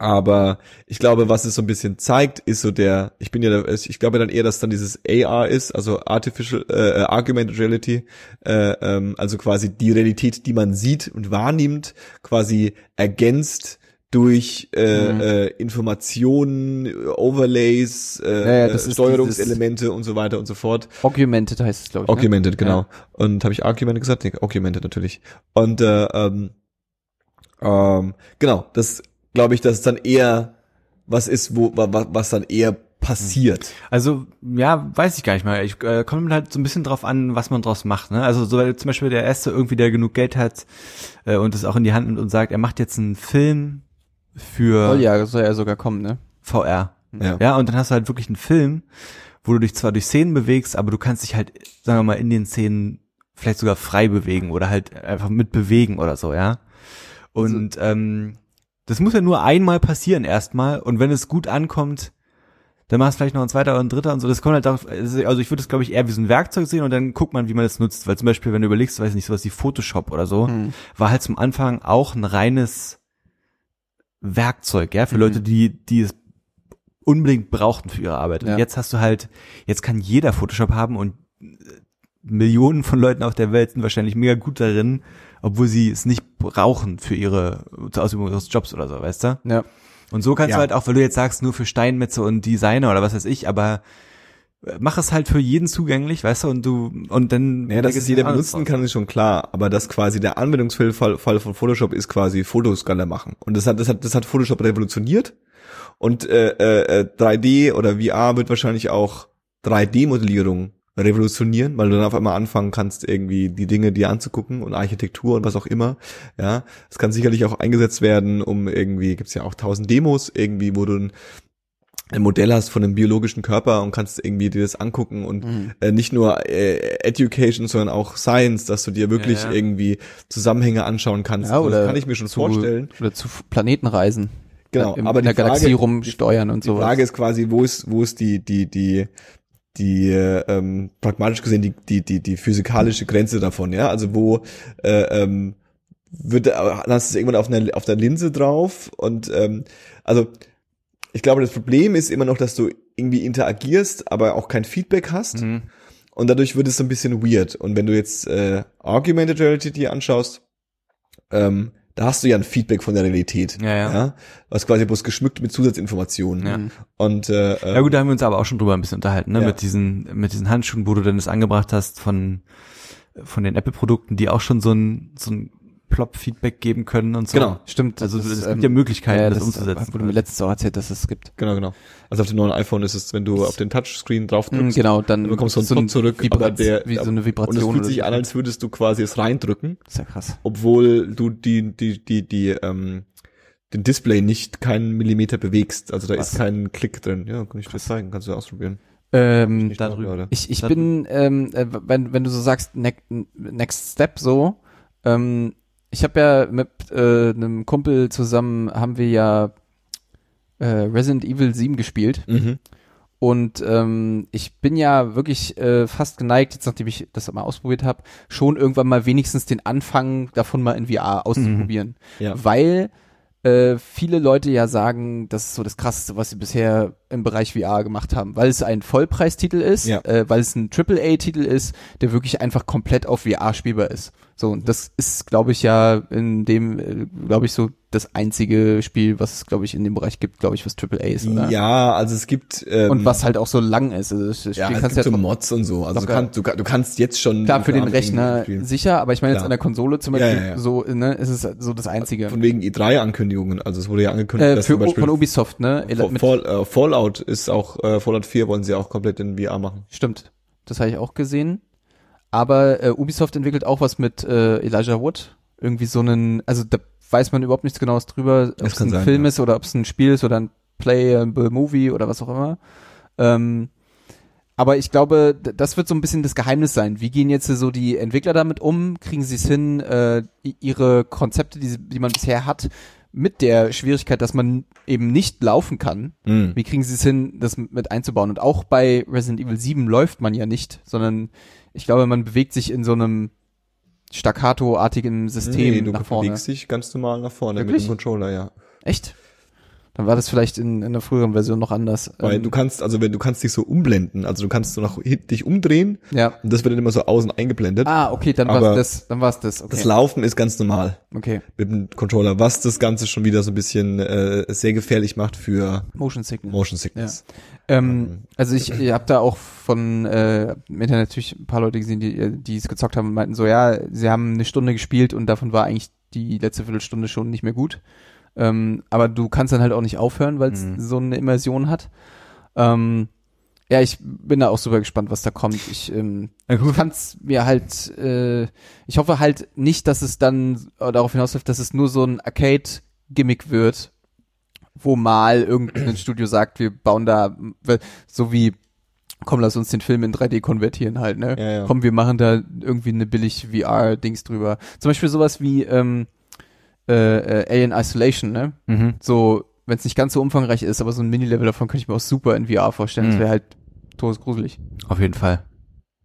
aber ich glaube, was es so ein bisschen zeigt, ist so der, ich bin ja, der, ich glaube dann eher, dass dann dieses AR ist, also Artificial äh, Augmented Reality, äh, ähm, also quasi die Realität, die man sieht und wahrnimmt, quasi ergänzt durch äh, Mhm. äh, Informationen, Overlays, äh, Ja, ja, äh, Steuerungselemente und so weiter und so fort. Augmented heißt es, glaube ich. ne? Augmented, genau. Ja. Und habe ich Augmented gesagt? Nee, Augmented natürlich. Und äh, ähm, ähm, genau, das glaube ich, dass es dann eher was ist, wo wa- wa- was dann eher passiert. Also, ja, weiß ich gar nicht mal. Ich äh, kommt halt so ein bisschen drauf an, was man draus macht. Ne? Also so weil zum Beispiel der Erste irgendwie, der genug Geld hat äh, und es auch in die Hand nimmt und sagt, er macht jetzt einen Film für Soll ja, soll ja sogar kommen, ne? VR. Ja. Ja, und dann hast du halt wirklich einen Film, wo du dich zwar durch Szenen bewegst, aber du kannst dich halt, sagen wir mal, in den Szenen vielleicht sogar frei bewegen oder halt einfach mitbewegen oder so, ja. Und ähm, das muss ja nur einmal passieren erstmal und wenn es gut ankommt, dann machst du vielleicht noch ein zweiter oder ein dritter und so. Das kommt halt darauf, also ich würde das glaube ich eher wie so ein Werkzeug sehen und dann guckt man, wie man das nutzt. Weil zum Beispiel, wenn du überlegst, weiß nicht, sowas wie Photoshop oder so, Hm. war halt zum Anfang auch ein reines Werkzeug, ja, für Mhm. Leute, die, die es unbedingt brauchten für ihre Arbeit. Und Ja. jetzt hast du halt, jetzt kann jeder Photoshop haben und äh, Millionen von Leuten auf der Welt sind wahrscheinlich mega gut darin, obwohl sie es nicht brauchen für ihre zur Ausübung ihres Jobs oder so, weißt du? Ja. Und so kannst Ja. du halt auch, weil du jetzt sagst, nur für Steinmetze und Designer oder was weiß ich, aber mach es halt für jeden zugänglich, weißt du, und du, und dann. Ja, dass es jeder benutzen kann, ist schon klar. Aber dass quasi der Anwendungsfall Fall Fall von Photoshop ist quasi Fotoscanner machen. Und das hat, das hat, das hat Photoshop revolutioniert. Und äh, äh, 3D oder VR wird wahrscheinlich auch 3D-Modellierung revolutionieren, weil du dann auf einmal anfangen kannst, irgendwie die Dinge dir anzugucken und Architektur und was auch immer. Ja, es kann sicherlich auch eingesetzt werden, um irgendwie, gibt's ja auch tausend Demos irgendwie, wo du ein, Modell hast von einem biologischen Körper und kannst irgendwie dir das angucken und Mhm. äh, nicht nur äh, Education, sondern auch Science, dass du dir wirklich Ja, ja. irgendwie Zusammenhänge anschauen kannst. Ja, Also oder das kann ich mir schon zu, vorstellen. Oder zu Planetenreisen. Genau, Im, aber in der die Frage- Galaxie rumsteuern und Die sowas. Frage ist quasi, wo ist, wo ist die, die, die, die äh, ähm, pragmatisch gesehen die, die, die, die physikalische Grenze davon, ja? Also wo äh, ähm, wird hast du es irgendwann auf einer auf der Linse drauf und ähm, also ich glaube, das Problem ist immer noch, dass du irgendwie interagierst, aber auch kein Feedback hast. Mhm. Und dadurch wird es so ein bisschen weird. Und wenn du jetzt äh, Augmented Reality dir anschaust, ähm, da hast du ja ein Feedback von der Realität. Ja, ja. Was quasi bloß geschmückt mit Zusatzinformationen. Ja. Und äh, äh, Ja gut, da haben wir uns aber auch schon drüber ein bisschen unterhalten, ne? Ja. Mit diesen, mit diesen Handschuhen, wo du dann das angebracht hast von, von den Apple-Produkten, die auch schon so ein, so ein Plop-Feedback geben können und so. Genau. Stimmt. Also das es gibt ähm, ja Möglichkeiten, ja, das, das umzusetzen. Wurde mir letztens auch erzählt, dass es gibt. genau, genau. Also auf dem neuen iPhone ist es, wenn du auf den Touchscreen drauf Mhm, drückst, genau, dann dann bekommst du einen so zurück, Vibra aber der, wie so eine und es Vibration. fühlt sich so. an, als würdest du quasi es reindrücken, Das ist ja krass. obwohl du die, die, die, die, ähm, den Display nicht keinen Millimeter bewegst. Also da Was? ist kein Klick drin. Ja, kann ich dir zeigen, kannst du ausprobieren. Ähm, Nicht da noch, drüben. oder? Ich, ich Das- bin, ähm, äh, wenn, wenn du so sagst, ne Next Step so, ähm, ich habe ja mit äh, einem Kumpel zusammen, haben wir ja äh, Resident Evil 7 gespielt Mhm. Und ähm, ich bin ja wirklich äh, fast geneigt, jetzt nachdem ich das mal ausprobiert habe, schon irgendwann mal wenigstens den Anfang davon mal in VR auszuprobieren. Ja. Weil äh, viele Leute ja sagen, das ist so das Krasseste, was sie bisher im Bereich VR gemacht haben, weil es ein Vollpreistitel ist, Ja. äh, weil es ein AAA-Titel ist, der wirklich einfach komplett auf VR spielbar ist. So, und das ist, glaube ich, ja in dem, äh, glaube ich, so das einzige Spiel, was es, glaube ich, in dem Bereich gibt, glaube ich, was AAA ist, oder? Ja, also es gibt ähm, Und was halt auch so lang ist. Also das Spiel ja, es kannst gibt du so ja Mods und so. Also du locker- kannst, du, kann- du kannst jetzt schon klar für den Rechner spielen. sicher, aber ich meine jetzt Ja. an der Konsole zum Ja, Beispiel ja, ja. so, ne, ist es so das einzige. Von wegen E3-Ankündigungen. Also es wurde ja angekündigt, Äh, dass für zum Beispiel von Ubisoft, ne? Fall, Fall, äh, Fallout ist auch, äh, Fallout 4 wollen sie auch komplett in VR machen. Stimmt. Das habe ich auch gesehen. Aber äh, Ubisoft entwickelt auch was mit äh, Elijah Wood. Irgendwie so einen, also da weiß man überhaupt nichts genaues drüber, ob es ein sein, Film ja. ist oder ob es ein Spiel ist oder ein Playable Movie oder was auch immer. Ähm, aber ich glaube, das wird so ein bisschen das Geheimnis sein. Wie gehen jetzt so die Entwickler damit um? Kriegen sie es hin, äh, ihre Konzepte, die, die man bisher hat, mit der Schwierigkeit, dass man eben nicht laufen kann, Mhm. wie kriegen sie es hin, das mit einzubauen? Und auch bei Resident Evil 7 läuft man ja nicht, sondern ich glaube, man bewegt sich in so einem staccato-artigen System Nee, du nach vorne. bewegst dich ganz normal nach vorne Wirklich? mit dem Controller, ja. Echt? Dann war das vielleicht in, in der früheren Version noch anders. Weil Ähm, du kannst, also wenn du kannst dich so umblenden, also du kannst so nach dich umdrehen ja. und das wird dann immer so außen eingeblendet. Ah, okay, dann war das, dann war es das. Okay. Das Laufen ist ganz normal okay. mit dem Controller, was das Ganze schon wieder so ein bisschen äh, sehr gefährlich macht für Motion Sickness. Motion Sickness. Ähm, also ich, ich habe da auch von äh, im Internet natürlich ein paar Leute gesehen, die äh, die es gezockt haben und meinten so, ja, sie haben eine Stunde gespielt und davon war eigentlich die letzte Viertelstunde schon nicht mehr gut. Ähm, aber du kannst dann halt auch nicht aufhören, weil es Mhm. so eine Immersion hat. Ähm, ja, ich bin da auch super gespannt, was da kommt. Ich ähm, Ja, ich kann's mir halt, äh, ich hoffe halt nicht, dass es dann äh, darauf hinausläuft, dass es nur so ein Arcade-Gimmick wird, wo mal irgendein Studio sagt, wir bauen da, so wie, komm, lass uns den Film in 3D konvertieren halt, ne? Ja, ja. Komm, wir machen da irgendwie eine billig VR-Dings drüber. Zum Beispiel sowas wie ähm, äh, äh, Alien Isolation, ne? mhm. So, wenn es nicht ganz so umfangreich ist, aber so ein Mini-Level davon könnte ich mir auch super in VR vorstellen. Das Mhm. wäre halt todesgruselig. Auf jeden Fall.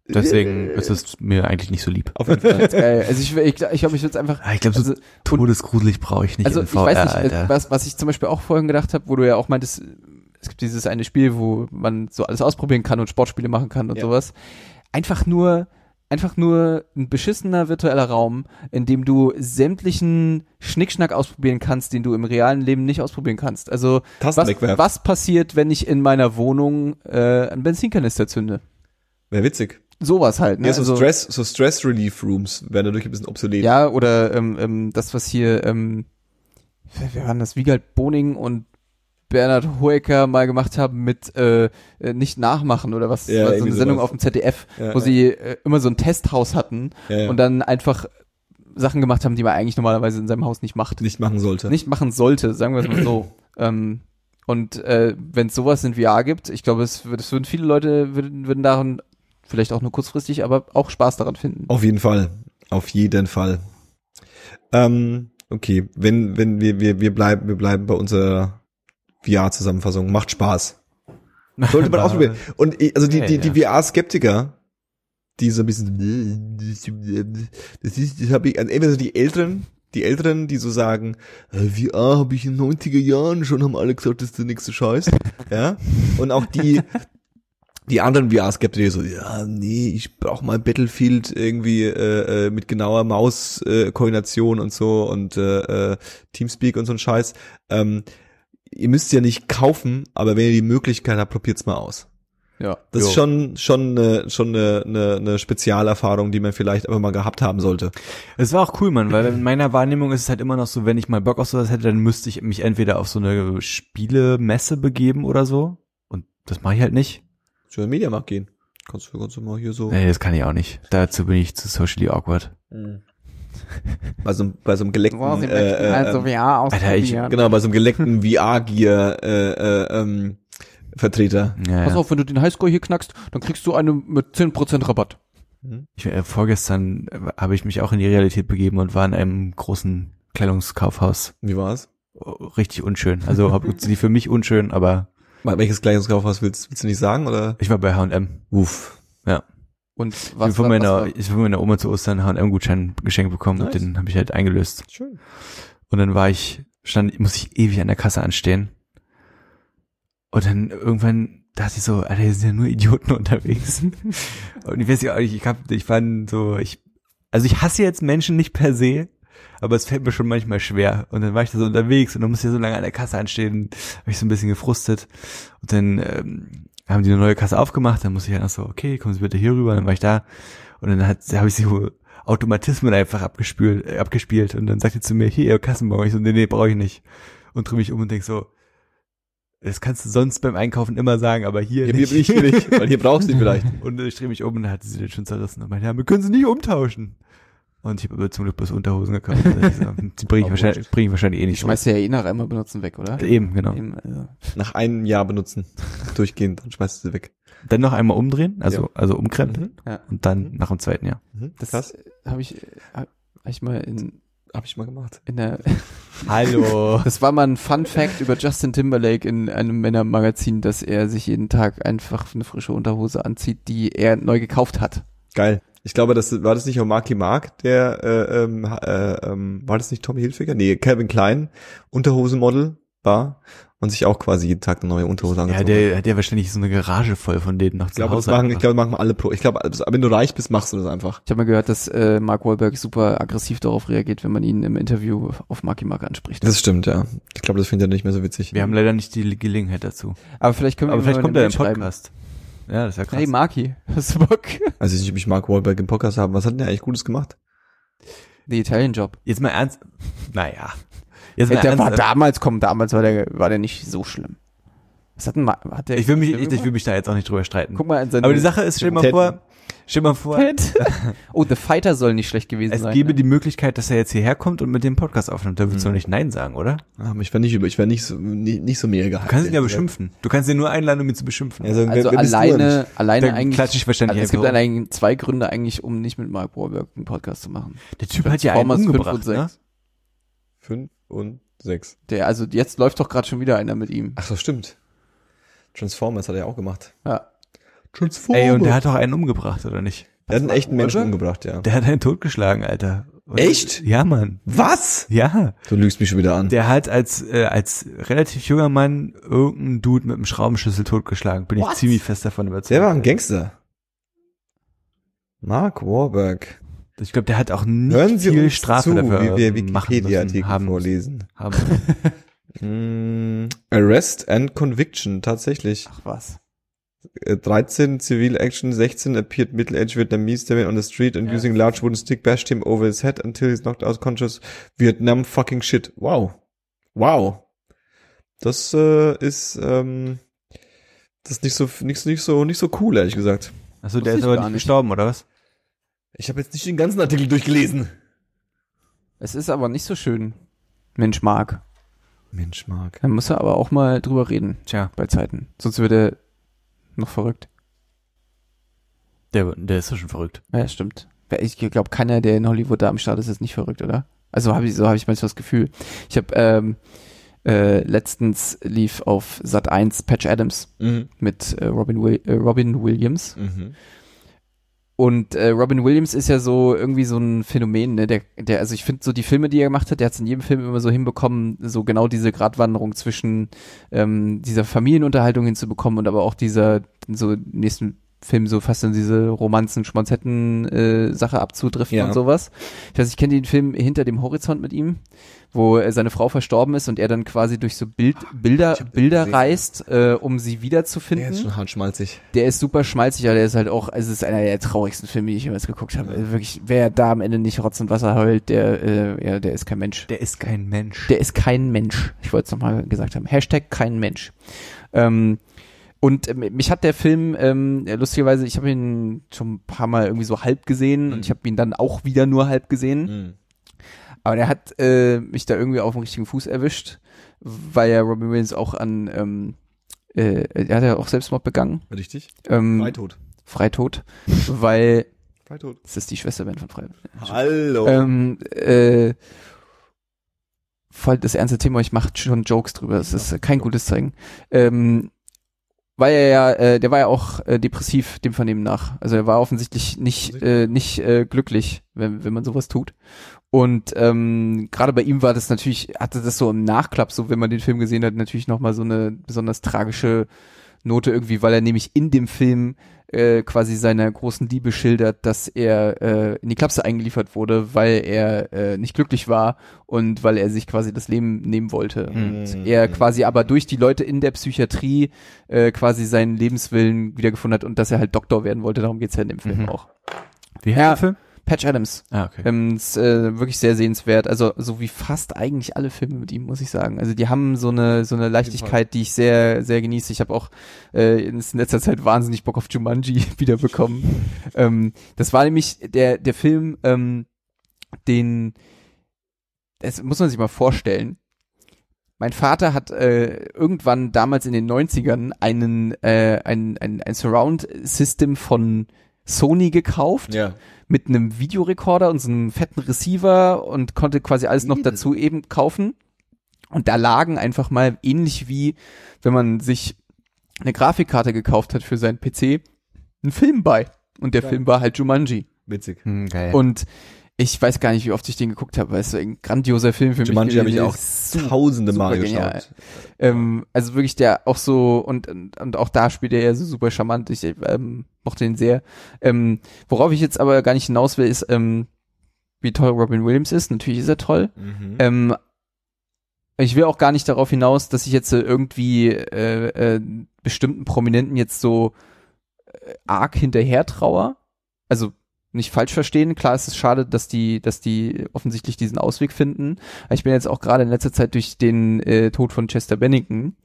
Deswegen ist es mir eigentlich nicht so lieb. Auf jeden Fall. Geil. Also ich, ich, ich glaube, ich würde es einfach. Ah, Ich glaube, so Also, todesgruselig brauche ich nicht also ich VR, weiß nicht, Alter. äh, was, was ich zum Beispiel auch vorhin gedacht habe, wo du ja auch meintest, es gibt dieses eine Spiel, wo man so alles ausprobieren kann und Sportspiele machen kann und Ja. sowas. Einfach nur, einfach nur ein beschissener virtueller Raum, in dem du sämtlichen Schnickschnack ausprobieren kannst, den du im realen Leben nicht ausprobieren kannst. Also was, was passiert, wenn ich in meiner Wohnung äh, einen Benzinkanister zünde? Wäre witzig. Sowas halt, ne? Ja, so Also- Stress, so Stress Relief Rooms werden dadurch ein bisschen obsolet. Ja, oder ähm, ähm, das, was hier, ähm, wer, wer waren das, Wiegald Boning und Bernhard Hoeker mal gemacht haben mit äh, nicht nachmachen oder was, Ja, war so eine Sendung sowas. auf dem ZDF, Ja, wo ja. sie äh, immer so ein Testhaus hatten und dann einfach Sachen gemacht haben, die man eigentlich normalerweise in seinem Haus nicht macht. nicht machen sollte. Nicht machen sollte, sagen wir es mal so. ähm, und äh, wenn es sowas in VR gibt, ich glaube, es, es würden viele Leute würden, würden daran vielleicht auch nur kurzfristig, aber auch Spaß daran finden. Auf jeden Fall. Auf jeden Fall. Ähm, okay, wenn, wenn wir, wir, wir bleiben, wir bleiben bei unserer VR-Zusammenfassung. Macht Spaß. Sollte man ausprobieren. Und also die, die, die VR-Skeptiker, die so ein bisschen, das ist, das habe ich, also entweder so die Älteren, die Älteren, die so sagen, äh, VR habe ich in den 90er Jahren schon, haben alle gesagt, das ist der nächste Scheiß. Ja. Und auch die, die anderen VR-Skeptiker so, ja, nee, ich brauche mal Battlefield irgendwie äh, äh, mit genauer Maus-Koordination und so und äh, äh, Teamspeak und so ein Scheiß. Ähm, ihr müsst ja nicht kaufen, aber wenn ihr die Möglichkeit habt, probiert's mal aus. Ja. Das Jo. ist schon schon eine schon eine, eine, eine Spezialerfahrung, die man vielleicht einfach mal gehabt haben sollte. Es war auch cool, Mann, weil in meiner Wahrnehmung ist es halt immer noch so, wenn ich mal Bock auf sowas hätte, dann müsste ich mich entweder auf so eine Spielemesse begeben oder so. Und das mache ich halt nicht. Zu einem Mediamarkt gehen. Kannst du, kannst du mal hier so Nee, das kann ich auch nicht. Dazu bin ich zu socially awkward. bei so, einem- bei so einem geleckten So, sie äh, äh, also ähm, VR Alter, ich- genau bei so einem geleckten VR-Gear äh, äh, ähm, Vertreter. Ja, Pass ja. auf, wenn du den Highscore hier knackst, dann kriegst du eine mit 10% Rabatt. Ich, äh, vorgestern äh, habe ich mich auch in die Realität begeben und war in einem großen Kleidungskaufhaus. Wie war's? Oh, Richtig unschön. Also sie für mich unschön, aber welches Kleidungskaufhaus willst, willst du nicht sagen, oder? Ich war bei H&M. Uff. Und Ich was, habe von was meiner, war- ich von meiner Oma zu Ostern einen H&M-Gutschein geschenkt bekommen und Nice. den habe ich halt eingelöst. Schön. Und dann war ich, stand, muss ich ewig an der Kasse anstehen. Und dann irgendwann dachte ich so, Alter, hier sind ja nur Idioten unterwegs. und ich weiß ja auch nicht, ich hab, ich fand so, ich, also ich hasse jetzt Menschen nicht per se, aber es fällt mir schon manchmal schwer. Und dann war ich da so unterwegs und dann musste ich so lange an der Kasse anstehen, war ich so ein bisschen gefrustet. Und dann ähm, haben die eine neue Kasse aufgemacht, dann musste ich halt noch so, okay, kommen Sie bitte hier rüber, dann war ich da. Und dann hat, habe ich so Automatismen einfach abgespielt, äh, abgespielt und dann sagt er zu mir, hier, Ihr Kassenbon. Ich so, nee, nee, brauche ich nicht. Und drehe mich um und denk so, das kannst du sonst beim Einkaufen immer sagen, aber hier Hier, nicht. hier bin ich nicht, weil hier brauchst du ihn vielleicht. Und ich drehe mich um und dann hatte sie den schon zerrissen und meinte, ja, wir können sie nicht umtauschen. Und ich habe aber zum Glück bloß Unterhosen gekauft. Also Die bringe ich, wahrscheinlich, bring ich wahrscheinlich eh nicht. schmeißt du ja eh nach einmal benutzen weg, oder? Eben, genau. Eben, also. Nach einem Jahr benutzen. Durchgehend, dann schmeißt du sie weg. Dann noch einmal umdrehen, also, Ja. also umkrempeln Ja. und dann nach dem zweiten Jahr. Mhm. Das Krass. habe ich, hab ich mal in, Hab ich mal gemacht. in der, Hallo. das war mal ein Fun Fact über Justin Timberlake in einem Männermagazin, dass er sich jeden Tag einfach eine frische Unterhose anzieht, die er neu gekauft hat. Geil. Ich glaube, das war das nicht auch Marky Mark, der äh, ähm, äh, ähm, war das nicht Tommy Hilfiger? Nee, Calvin Klein, Unterhosenmodel war und sich auch quasi jeden Tag eine neue Unterhose Ja, angezogen hat. der hat ja wahrscheinlich so eine Garage voll von denen noch Ich zu glaube, das Hause. machen, ich glaube, das machen alle Pro. Ich glaube, also, wenn du reich bist, machst du das einfach. Ich habe mal gehört, dass äh, Mark Wahlberg super aggressiv darauf reagiert, wenn man ihn im Interview auf Marky Mark anspricht. Das stimmt, ja. Ich glaube, das findet er nicht mehr so witzig. Wir haben leider nicht die Gelegenheit dazu. Aber vielleicht können wir Aber vielleicht kommt er im Mail schreiben. Ja, das ist ja krass. Hey Marky, hast du Bock? Also ich nicht, ob ich Mark Wahlberg im Podcast haben. Was hat denn der eigentlich Gutes gemacht? The Italian Job. Jetzt mal ernst. Naja. Jetzt Hey, mal der war ernst. damals, komm, damals war der, war der nicht so schlimm. Was hat denn, hat der? Ich will mich, ich, ich will mich da jetzt auch nicht drüber streiten. Guck mal in seine Aber die Sache ist, stell dir mal vor, stell dir mal vor, oh, The Fighter soll nicht schlecht gewesen es sein. gäbe ne? die Möglichkeit, dass er jetzt hierher kommt und mit dem Podcast aufnimmt. Da würdest du Mhm. doch nicht Nein sagen, oder? Ah, ich wäre nicht über, ich wäre nicht so, nicht, nicht so mega gehypt. Du kannst ihn ja beschimpfen. Du kannst ihn nur einladen, um ihn zu beschimpfen. Also, wer- also wer du alleine, alleine Dann eigentlich. klatsche ich wahrscheinlich also es gibt um. eigentlich zwei Gründe eigentlich, um nicht mit Mark Wahlberg einen Podcast zu machen. Der Typ hat ja einen Transformers fünf umgebracht, und sechs. ne? Fünf und sechs. Der, also jetzt läuft doch gerade schon wieder einer mit ihm. Ach so, stimmt. Transformers hat er ja auch gemacht. Ja. Transformers. Ey, und der hat doch einen umgebracht, oder nicht? der hat einen echten Menschen umgebracht, ja. Der hat einen totgeschlagen, Alter. Und Echt? Ja, Mann. Was? Ja. Du lügst mich schon wieder an. Der hat als, äh, als relativ junger Mann irgendeinen Dude mit einem Schraubenschlüssel totgeschlagen. Bin What? ich ziemlich fest davon überzeugt. Der war ein Gangster. Mark Warburg. Ich glaube, der hat auch nicht Hören Sie viel uns Strafe zu, dafür wie wir müssen, Wikipedia-Artikel haben, vorlesen. haben. Mm, Arrest and Conviction, tatsächlich. Ach was. Äh, 13 Civil Action, 16 appeared middle-aged Vietnamese man on the street and Ja. using large wooden stick bashed him over his head until he's knocked out conscious. Vietnam fucking shit. Wow. Wow. Das äh, ist ähm, das ist nicht so nicht, nicht so nicht so cool, ehrlich gesagt. Achso, der ist aber nicht gestorben, oder was? Ich habe jetzt nicht den ganzen Artikel durchgelesen. Es ist aber nicht so schön. Mensch Mark. Mensch, Mark. Da muss er aber auch mal drüber reden Tja, bei Zeiten. Sonst wird er noch verrückt. der, der ist doch schon verrückt. Ja, stimmt. Ich glaube, keiner, der in Hollywood da am Start ist, ist nicht verrückt, oder? Also habe ich, so habe ich manchmal das Gefühl. Ich habe ähm, äh, letztens lief auf Sat 1 Patch Adams Mhm. mit äh, Robin, Will äh, Robin Williams. Mhm. Und äh, Robin Williams ist ja so irgendwie so ein Phänomen, ne? Der, der, also ich finde so die Filme, die er gemacht hat, der hat es in jedem Film immer so hinbekommen, so genau diese Gratwanderung zwischen ähm, dieser Familienunterhaltung hinzubekommen und aber auch dieser so im nächsten Film so fast in diese Romanzen, Schmonzetten äh, Sache abzudriften Ja. und sowas. Ich weiß, ich kenne den Film Hinter dem Horizont mit ihm, wo äh, seine Frau verstorben ist und er dann quasi durch so Bild, Bilder, den Bilder gesehen. reist, äh, um sie wiederzufinden. Der ist schon hart schmalzig. Der ist super schmalzig, aber der ist halt auch, also es ist einer der traurigsten Filme, die ich jemals geguckt habe. Also wirklich, wer da am Ende nicht Rotz und Wasser heult, der, äh, ja, der ist kein Mensch. Der ist kein Mensch. Der ist kein Mensch. Ich wollte es nochmal gesagt haben. Hashtag kein Mensch. Ähm, und ähm, mich hat der Film, ähm, lustigerweise, ich habe ihn schon ein paar Mal irgendwie so halb gesehen und Mhm. ich habe ihn dann auch wieder nur halb gesehen. Mhm. Aber der hat äh, mich da irgendwie auf dem richtigen Fuß erwischt, weil ja Robin Williams auch an, ähm, äh, er hat ja auch Selbstmord begangen. Richtig? Ähm, Freitod. Freitod, weil Freitod. das ist die Schwesterband von Freitod. Hallo. Ähm, äh, voll das ernste Thema, ich mache schon Jokes drüber, das ist kein gutes Zeichen. Ähm, weil er ja, äh, der war ja auch äh, depressiv dem Vernehmen nach. Also er war offensichtlich nicht äh, nicht äh, glücklich, wenn wenn man sowas tut. Und ähm, gerade bei ihm war das natürlich, hatte das so im Nachklapp, so wenn man den Film gesehen hat, natürlich nochmal so eine besonders tragische Note irgendwie, weil er nämlich in dem Film äh, quasi seiner großen Liebe schildert, dass er äh, in die Klapse eingeliefert wurde, weil er äh, nicht glücklich war und weil er sich quasi das Leben nehmen wollte. Mhm. Und er quasi aber durch die Leute in der Psychiatrie äh, quasi seinen Lebenswillen wiedergefunden hat und dass er halt Doktor werden wollte. Darum geht's ja in dem Film Mhm. auch. Wie heißt Ja. der Film? Patch Adams. Ah, okay. Ähm, ist, äh, wirklich sehr sehenswert. Also so wie fast eigentlich alle Filme mit ihm, muss ich sagen. Also die haben so eine so eine Leichtigkeit, die ich sehr sehr genieße. Ich habe auch äh, in letzter Zeit wahnsinnig Bock auf Jumanji wiederbekommen. ähm, das war nämlich der der Film, ähm, den das muss man sich mal vorstellen. Mein Vater hat äh, irgendwann damals in den 90ern einen äh, ein, ein, ein Surround System von Sony gekauft Ja. mit einem Videorekorder und so einem fetten Receiver und konnte quasi alles noch dazu eben kaufen. Und da lagen einfach mal ähnlich wie, wenn man sich eine Grafikkarte gekauft hat für seinen PC, ein Film bei. Und der Geil. Film war halt Jumanji. Witzig. Hm, geil. Und ich weiß gar nicht, wie oft ich den geguckt habe, weil es so ein grandioser Film für Jumanji mich habe ich gewesen auch. Super tausende Mal geschaut. ähm, also wirklich der auch so und, und, und auch da spielt er ja so super charmant. Ich ähm, mochte ihn sehr. Ähm, worauf ich jetzt aber gar nicht hinaus will, ist, ähm, wie toll Robin Williams ist. Natürlich ist er toll. Mhm. Ähm, ich will auch gar nicht darauf hinaus, dass ich jetzt irgendwie äh, äh, bestimmten Prominenten jetzt so äh, arg hinterher trauer. Also nicht falsch verstehen. Klar, es ist schade, dass die, dass die offensichtlich diesen Ausweg finden. Ich bin jetzt auch gerade in letzter Zeit durch den äh, Tod von Chester Bennington.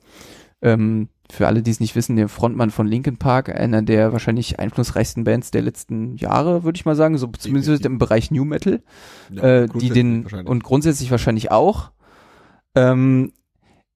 Ähm, für alle, die es nicht wissen, der Frontmann von Linkin Park, einer der wahrscheinlich einflussreichsten Bands der letzten Jahre, würde ich mal sagen, so zumindest im Bereich New Metal Ja, äh, die den und grundsätzlich wahrscheinlich auch. Ähm,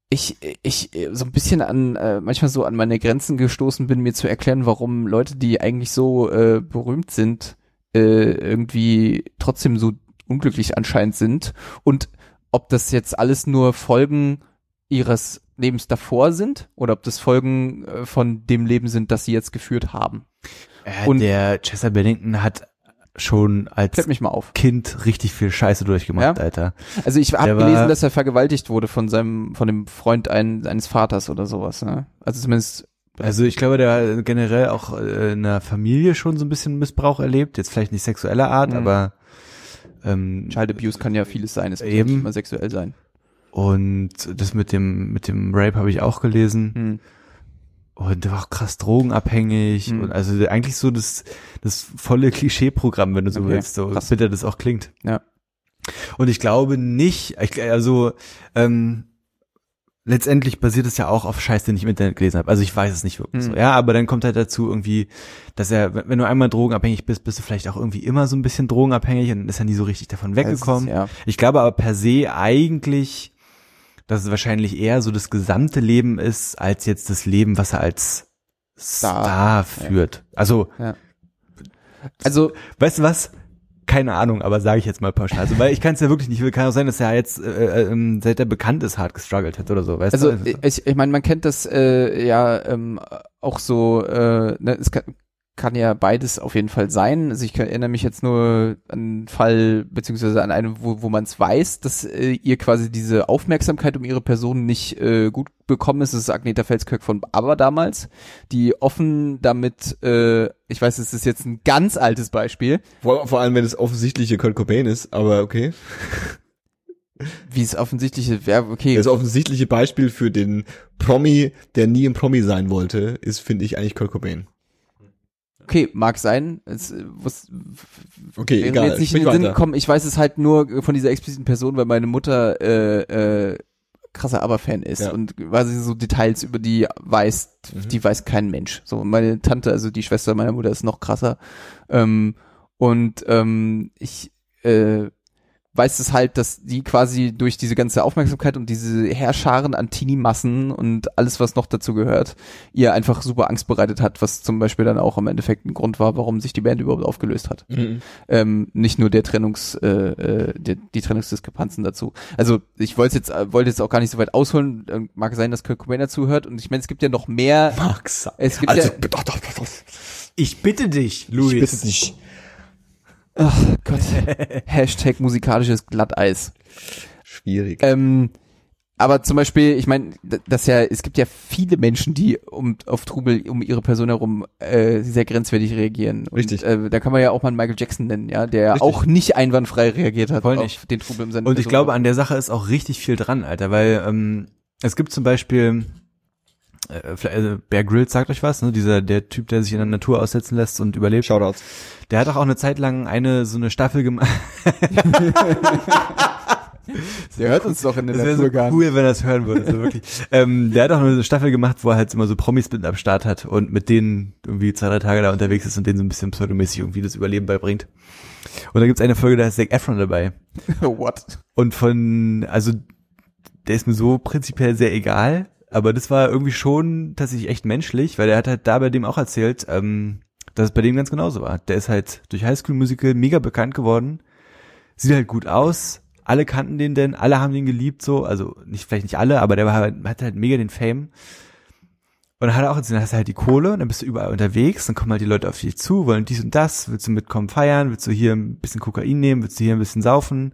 ich ich so ein bisschen an äh, manchmal so an meine Grenzen gestoßen bin, mir zu erklären, warum Leute, die eigentlich so äh, berühmt sind, äh, irgendwie trotzdem so unglücklich anscheinend sind und ob das jetzt alles nur Folgen ihres Lebens davor sind oder ob das Folgen äh, von dem Leben sind, das sie jetzt geführt haben. äh, und- der Chester Bennington hat schon als Klärt mich mal auf. Kind richtig viel Scheiße durchgemacht, Ja? Alter. Also ich habe gelesen, dass er vergewaltigt wurde von seinem, von dem Freund ein, seines Vaters oder sowas. Ne? Also zumindest. Also ich glaube, der generell auch äh, in der Familie schon so ein bisschen Missbrauch erlebt. Jetzt vielleicht nicht sexueller Art, Mhm. aber ähm, Child Abuse kann ja vieles sein. Es muss Eben. nicht immer sexuell sein. und das mit dem mit dem Rape habe ich auch gelesen. Hm. Und der war auch krass drogenabhängig Mhm. und also eigentlich so das das volle Klischee-Programm, wenn du so Okay, willst, so krass. bitter das auch klingt. Ja. Und ich glaube nicht, ich, also ähm, letztendlich basiert es ja auch auf Scheiß, den ich im Internet gelesen habe. Also ich weiß es nicht wirklich Mhm. so. Ja, aber dann kommt halt dazu irgendwie, dass er, wenn du einmal drogenabhängig bist, bist du vielleicht auch irgendwie immer so ein bisschen drogenabhängig und ist er nie so richtig davon weggekommen. Ja. Ich glaube aber per se eigentlich, dass es wahrscheinlich eher so das gesamte Leben ist, als jetzt das Leben, was er als Star. Star führt. Also, Also weißt du was? Keine Ahnung, aber sage ich jetzt mal pauschal. Also, weil ich kann es ja wirklich nicht, kann auch sein, dass er jetzt, äh, äh, ähm, seit er bekannt ist, hart gestruggelt hat oder so, weißt Also du? ich, ich meine, man kennt das äh, ja ähm, auch so, äh, ne, es kann, kann ja beides auf jeden Fall sein. Also ich erinnere mich jetzt nur an einen Fall, beziehungsweise an einen, wo, wo man es weiß, dass äh, ihr quasi diese Aufmerksamkeit um ihre Person nicht äh, gut bekommen ist. Das ist Agneta Felskirk von Aber damals, die offen damit, äh, ich weiß, es ist jetzt ein ganz altes Beispiel, Vor, vor allem, wenn es offensichtliche Kurt Cobain ist, aber okay. wie es offensichtliche wäre, okay. Das offensichtliche Beispiel für den Promi, der nie ein Promi sein wollte, ist, finde ich, eigentlich Kurt Cobain. Okay, mag sein. Es, äh, was, Okay, wäre egal. jetzt nicht in den Sinn gekommen. Ich weiß es halt nur von dieser expliziten Person, weil meine Mutter äh, äh, krasser Aber-Fan ist Ja. und quasi so Details über die weiß, Mhm. die weiß kein Mensch. So meine Tante, also die Schwester meiner Mutter ist noch krasser. Ähm, und ähm, ich äh, weiß es halt, dass die quasi durch diese ganze Aufmerksamkeit und diese Herrscharen an Teenie-Massen und alles, was noch dazu gehört, ihr einfach super Angst bereitet hat, was zum Beispiel dann auch im Endeffekt ein Grund war, warum sich die Band überhaupt aufgelöst hat. Mhm. Ähm, nicht nur der Trennungs, äh, äh, die, die Trennungsdiskrepanzen dazu. Also ich wollte jetzt, äh, wollte jetzt auch gar nicht so weit ausholen. Äh, mag sein, dass Kurt Cobain dazu hört. Und ich meine, es gibt ja noch mehr. Mag sein. Es gibt also, ja- doch, doch, doch, doch. Ich bitte dich, Ich bitte dich. Ach Gott. Hashtag musikalisches Glatteis. Schwierig. Ähm, aber zum Beispiel, ich meine, das ja, es gibt ja viele Menschen, die um auf Trubel um ihre Person herum äh, sehr grenzwertig reagieren. Und, Richtig. Äh, da kann man ja auch mal einen Michael Jackson nennen, ja, der Richtig. auch nicht einwandfrei reagiert hat Voll auf nicht. den Trubel im Sinn. Und ich glaube, an der Sache ist auch richtig viel dran, Alter, weil ähm, es gibt zum Beispiel äh, also Bear Grylls sagt euch was, ne? Dieser der Typ, der sich in der Natur aussetzen lässt und überlebt. Shoutouts. Der hat doch auch eine Zeit lang eine so eine Staffel gemacht. der hört uns doch in der Das Natur so gar cool, wenn er es hören würde. So wirklich. ähm, der hat auch eine Staffel gemacht, wo er halt immer so Promis mit am Start hat und mit denen irgendwie zwei, drei Tage da unterwegs ist und denen so ein bisschen pseudomäßig irgendwie das Überleben beibringt. Und da gibt's eine Folge, da ist Zac Efron dabei. What? Und von, also der ist mir so prinzipiell sehr egal, aber das war irgendwie schon tatsächlich echt menschlich, weil er hat halt da bei dem auch erzählt, ähm, dass es bei dem ganz genauso war. Der ist halt durch Highschool Musical mega bekannt geworden, sieht halt gut aus, alle kannten den denn, alle haben den geliebt so, also nicht vielleicht nicht alle, aber der war halt, hat halt mega den Fame. Und dann hat er auch dann hast du halt die Kohle, dann bist du überall unterwegs, dann kommen halt die Leute auf dich zu, wollen dies und das, willst du mitkommen feiern, willst du hier ein bisschen Kokain nehmen, willst du hier ein bisschen saufen,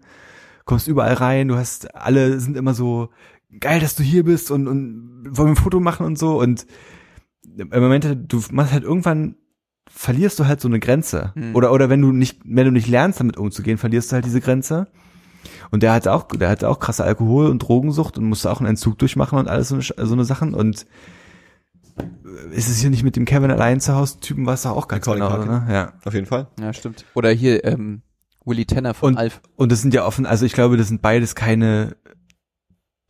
kommst überall rein, du hast, alle sind immer so, geil, dass du hier bist und, und wollen wir ein Foto machen und so und im Moment, du machst halt irgendwann, verlierst du halt so eine Grenze. Hm. Oder, oder wenn du nicht, wenn du nicht lernst, damit umzugehen, verlierst du halt diese Grenze. Und der hatte auch, der hatte auch krasse Alkohol- und Drogensucht und musste auch einen Entzug durchmachen und alles so eine, so eine Sachen und ist es hier nicht mit dem Kevin allein zu Hause Typen war es auch ganz Colin genau, ne? Ja. Auf jeden Fall. Ja, stimmt. Oder hier, ähm, Willy Tanner von Und- Alf. Und das sind ja offen, also ich glaube, das sind beides keine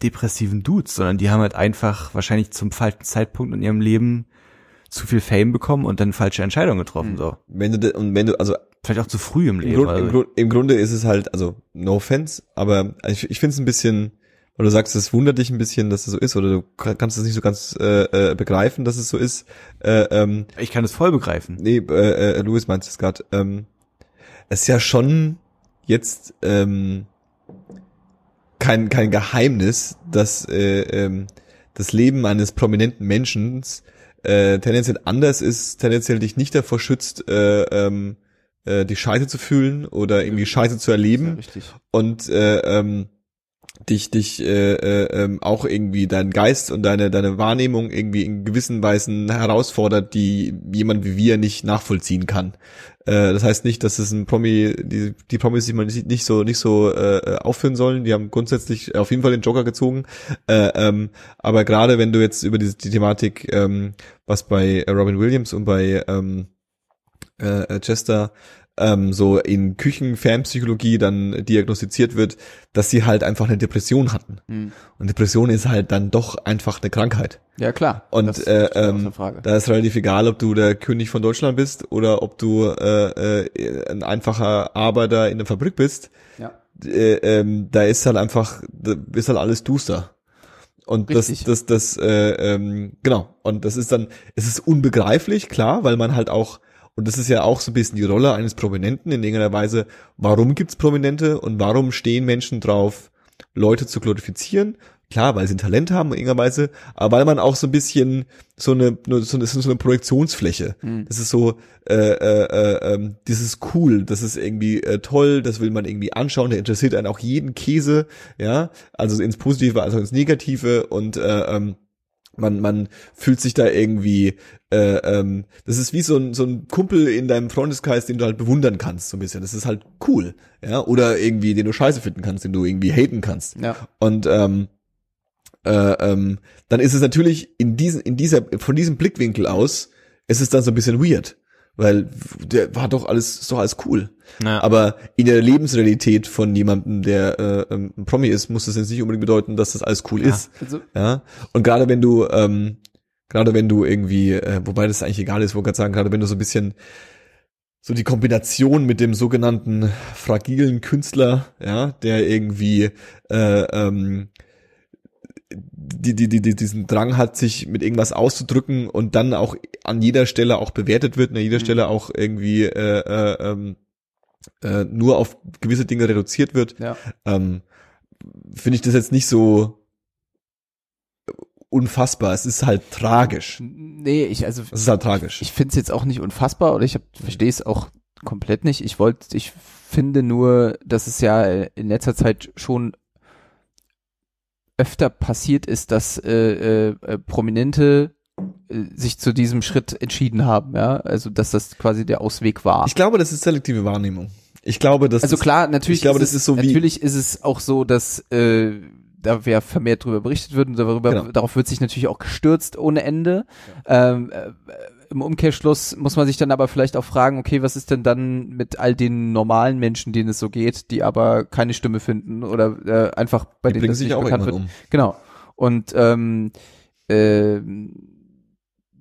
depressiven Dudes, sondern die haben halt einfach wahrscheinlich zum falschen Zeitpunkt in ihrem Leben zu viel Fame bekommen und dann falsche Entscheidungen getroffen, Mhm. so. Wenn du, und wenn du, also Vielleicht auch zu früh im Leben. Grund, also. im, Grund, im Grunde ist es halt, also no offense, aber ich, ich finde es ein bisschen, weil du sagst, es wundert dich ein bisschen, dass es so ist, oder du kann- kannst es nicht so ganz äh, äh, begreifen, dass es so ist. Äh, ähm, Ich kann es voll begreifen. nee, äh, äh, Louis meint es gerade. Ähm, es ist ja schon jetzt ähm, kein, kein Geheimnis, dass äh, ähm, das Leben eines prominenten Menschen äh, tendenziell anders ist, tendenziell dich nicht davor schützt, äh, ähm, äh, die Scheiße zu fühlen oder irgendwie Scheiße zu Ja, erleben richtig. und äh, ähm, dich dich äh, äh, ähm, auch irgendwie deinen Geist und deine deine Wahrnehmung irgendwie in gewissen Weisen herausfordert, die jemand wie wir nicht nachvollziehen kann. Äh, das heißt nicht, dass es ein Promi die die Promis sich mal nicht nicht so nicht so äh, aufführen sollen. Die haben grundsätzlich auf jeden Fall den Joker gezogen. Äh, ähm, aber gerade wenn du jetzt über diese die Thematik, ähm, was bei Robin Williams und bei ähm, äh, Chester ähm, so in Küchenfernpsychologie dann diagnostiziert wird, dass sie halt einfach eine Depression hatten. Hm. Und Depression ist halt dann doch einfach eine Krankheit. Ja, klar. Und Das äh, ähm, da ist relativ egal, ob du der König von Deutschland bist oder ob du äh, äh, ein einfacher Arbeiter in der Fabrik bist. Ja. Äh, ähm, da ist halt einfach, da ist halt alles duster. Und Richtig. das, das, das, äh, ähm, genau. Und das ist dann, es ist unbegreiflich, klar, weil man halt auch, und das ist ja auch so ein bisschen die Rolle eines Prominenten in irgendeiner Weise, warum gibt's Prominente und warum stehen Menschen drauf, Leute zu glorifizieren? Klar, weil sie ein Talent haben in irgendeiner Weise, aber weil man auch so ein bisschen so eine, so eine, so eine Projektionsfläche. Hm. Das ist so, äh, äh, äh, ähm, das ist cool, das ist irgendwie äh, toll, das will man irgendwie anschauen, der interessiert einen auch jeden Käse, ja, also ins Positive, also ins Negative und äh, ähm, man, man fühlt sich da irgendwie, äh, ähm, das ist wie so ein, so ein Kumpel in deinem Freundeskreis, den du halt bewundern kannst, so ein bisschen. Das ist halt cool, ja, oder irgendwie, den du scheiße finden kannst, den du irgendwie haten kannst. Ja. Und ähm, äh, ähm, dann ist es natürlich in diesen, in dieser, von diesem Blickwinkel aus, ist es dann so ein bisschen weird, weil der war doch alles, ist doch alles cool. Ja. Aber in der Lebensrealität von jemandem, der äh, ähm, ein Promi ist, muss das jetzt nicht unbedingt bedeuten, dass das alles cool Ja. ist. Also, Ja. Und gerade wenn du, ähm, gerade wenn du irgendwie, äh, wobei das eigentlich egal ist, wo ich gerade sagen, gerade wenn du so ein bisschen so die Kombination mit dem sogenannten fragilen Künstler, ja, der irgendwie äh, ähm, die, die, die, die, diesen Drang hat, sich mit irgendwas auszudrücken und dann auch an jeder Stelle auch bewertet wird, an jeder Mhm. Stelle auch irgendwie äh, äh, ähm, äh, nur auf gewisse Dinge reduziert wird, Ja. ähm, finde ich das jetzt nicht so unfassbar. Es ist halt tragisch. Nee, ich, also, Es ist halt tragisch. ich finde es jetzt auch nicht unfassbar oder ich verstehe es auch komplett nicht. Ich wollte, ich finde nur, dass es ja in letzter Zeit schon öfter passiert ist, dass äh, äh, Prominente äh, sich zu diesem Schritt entschieden haben, ja, also dass das quasi der Ausweg war. Ich glaube, das ist selektive Wahrnehmung. Ich glaube, dass also klar, natürlich, ich glaube, das es, ist so wie- natürlich ist es auch so, dass äh, da wer vermehrt drüber berichtet wird und darüber, Genau. darauf wird sich natürlich auch gestürzt ohne Ende. Ähm, äh, Im Umkehrschluss muss man sich dann aber vielleicht auch fragen, okay, was ist denn dann mit all den normalen Menschen, denen es so geht, die aber keine Stimme finden oder äh, einfach bei die denen das sich nicht auch bekannt wird. um. Genau. Und ähm, äh,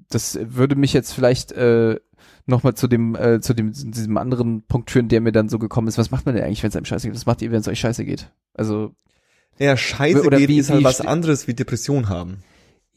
das würde mich jetzt vielleicht äh, nochmal zu dem, äh, zu dem, zu diesem anderen Punkt führen, der mir dann so gekommen ist. Was macht man denn eigentlich, wenn es einem scheiße geht? Was macht ihr, wenn es euch scheiße geht? Also, Ja, Scheiße Oder geht wie- ist halt was anderes wie Depression haben.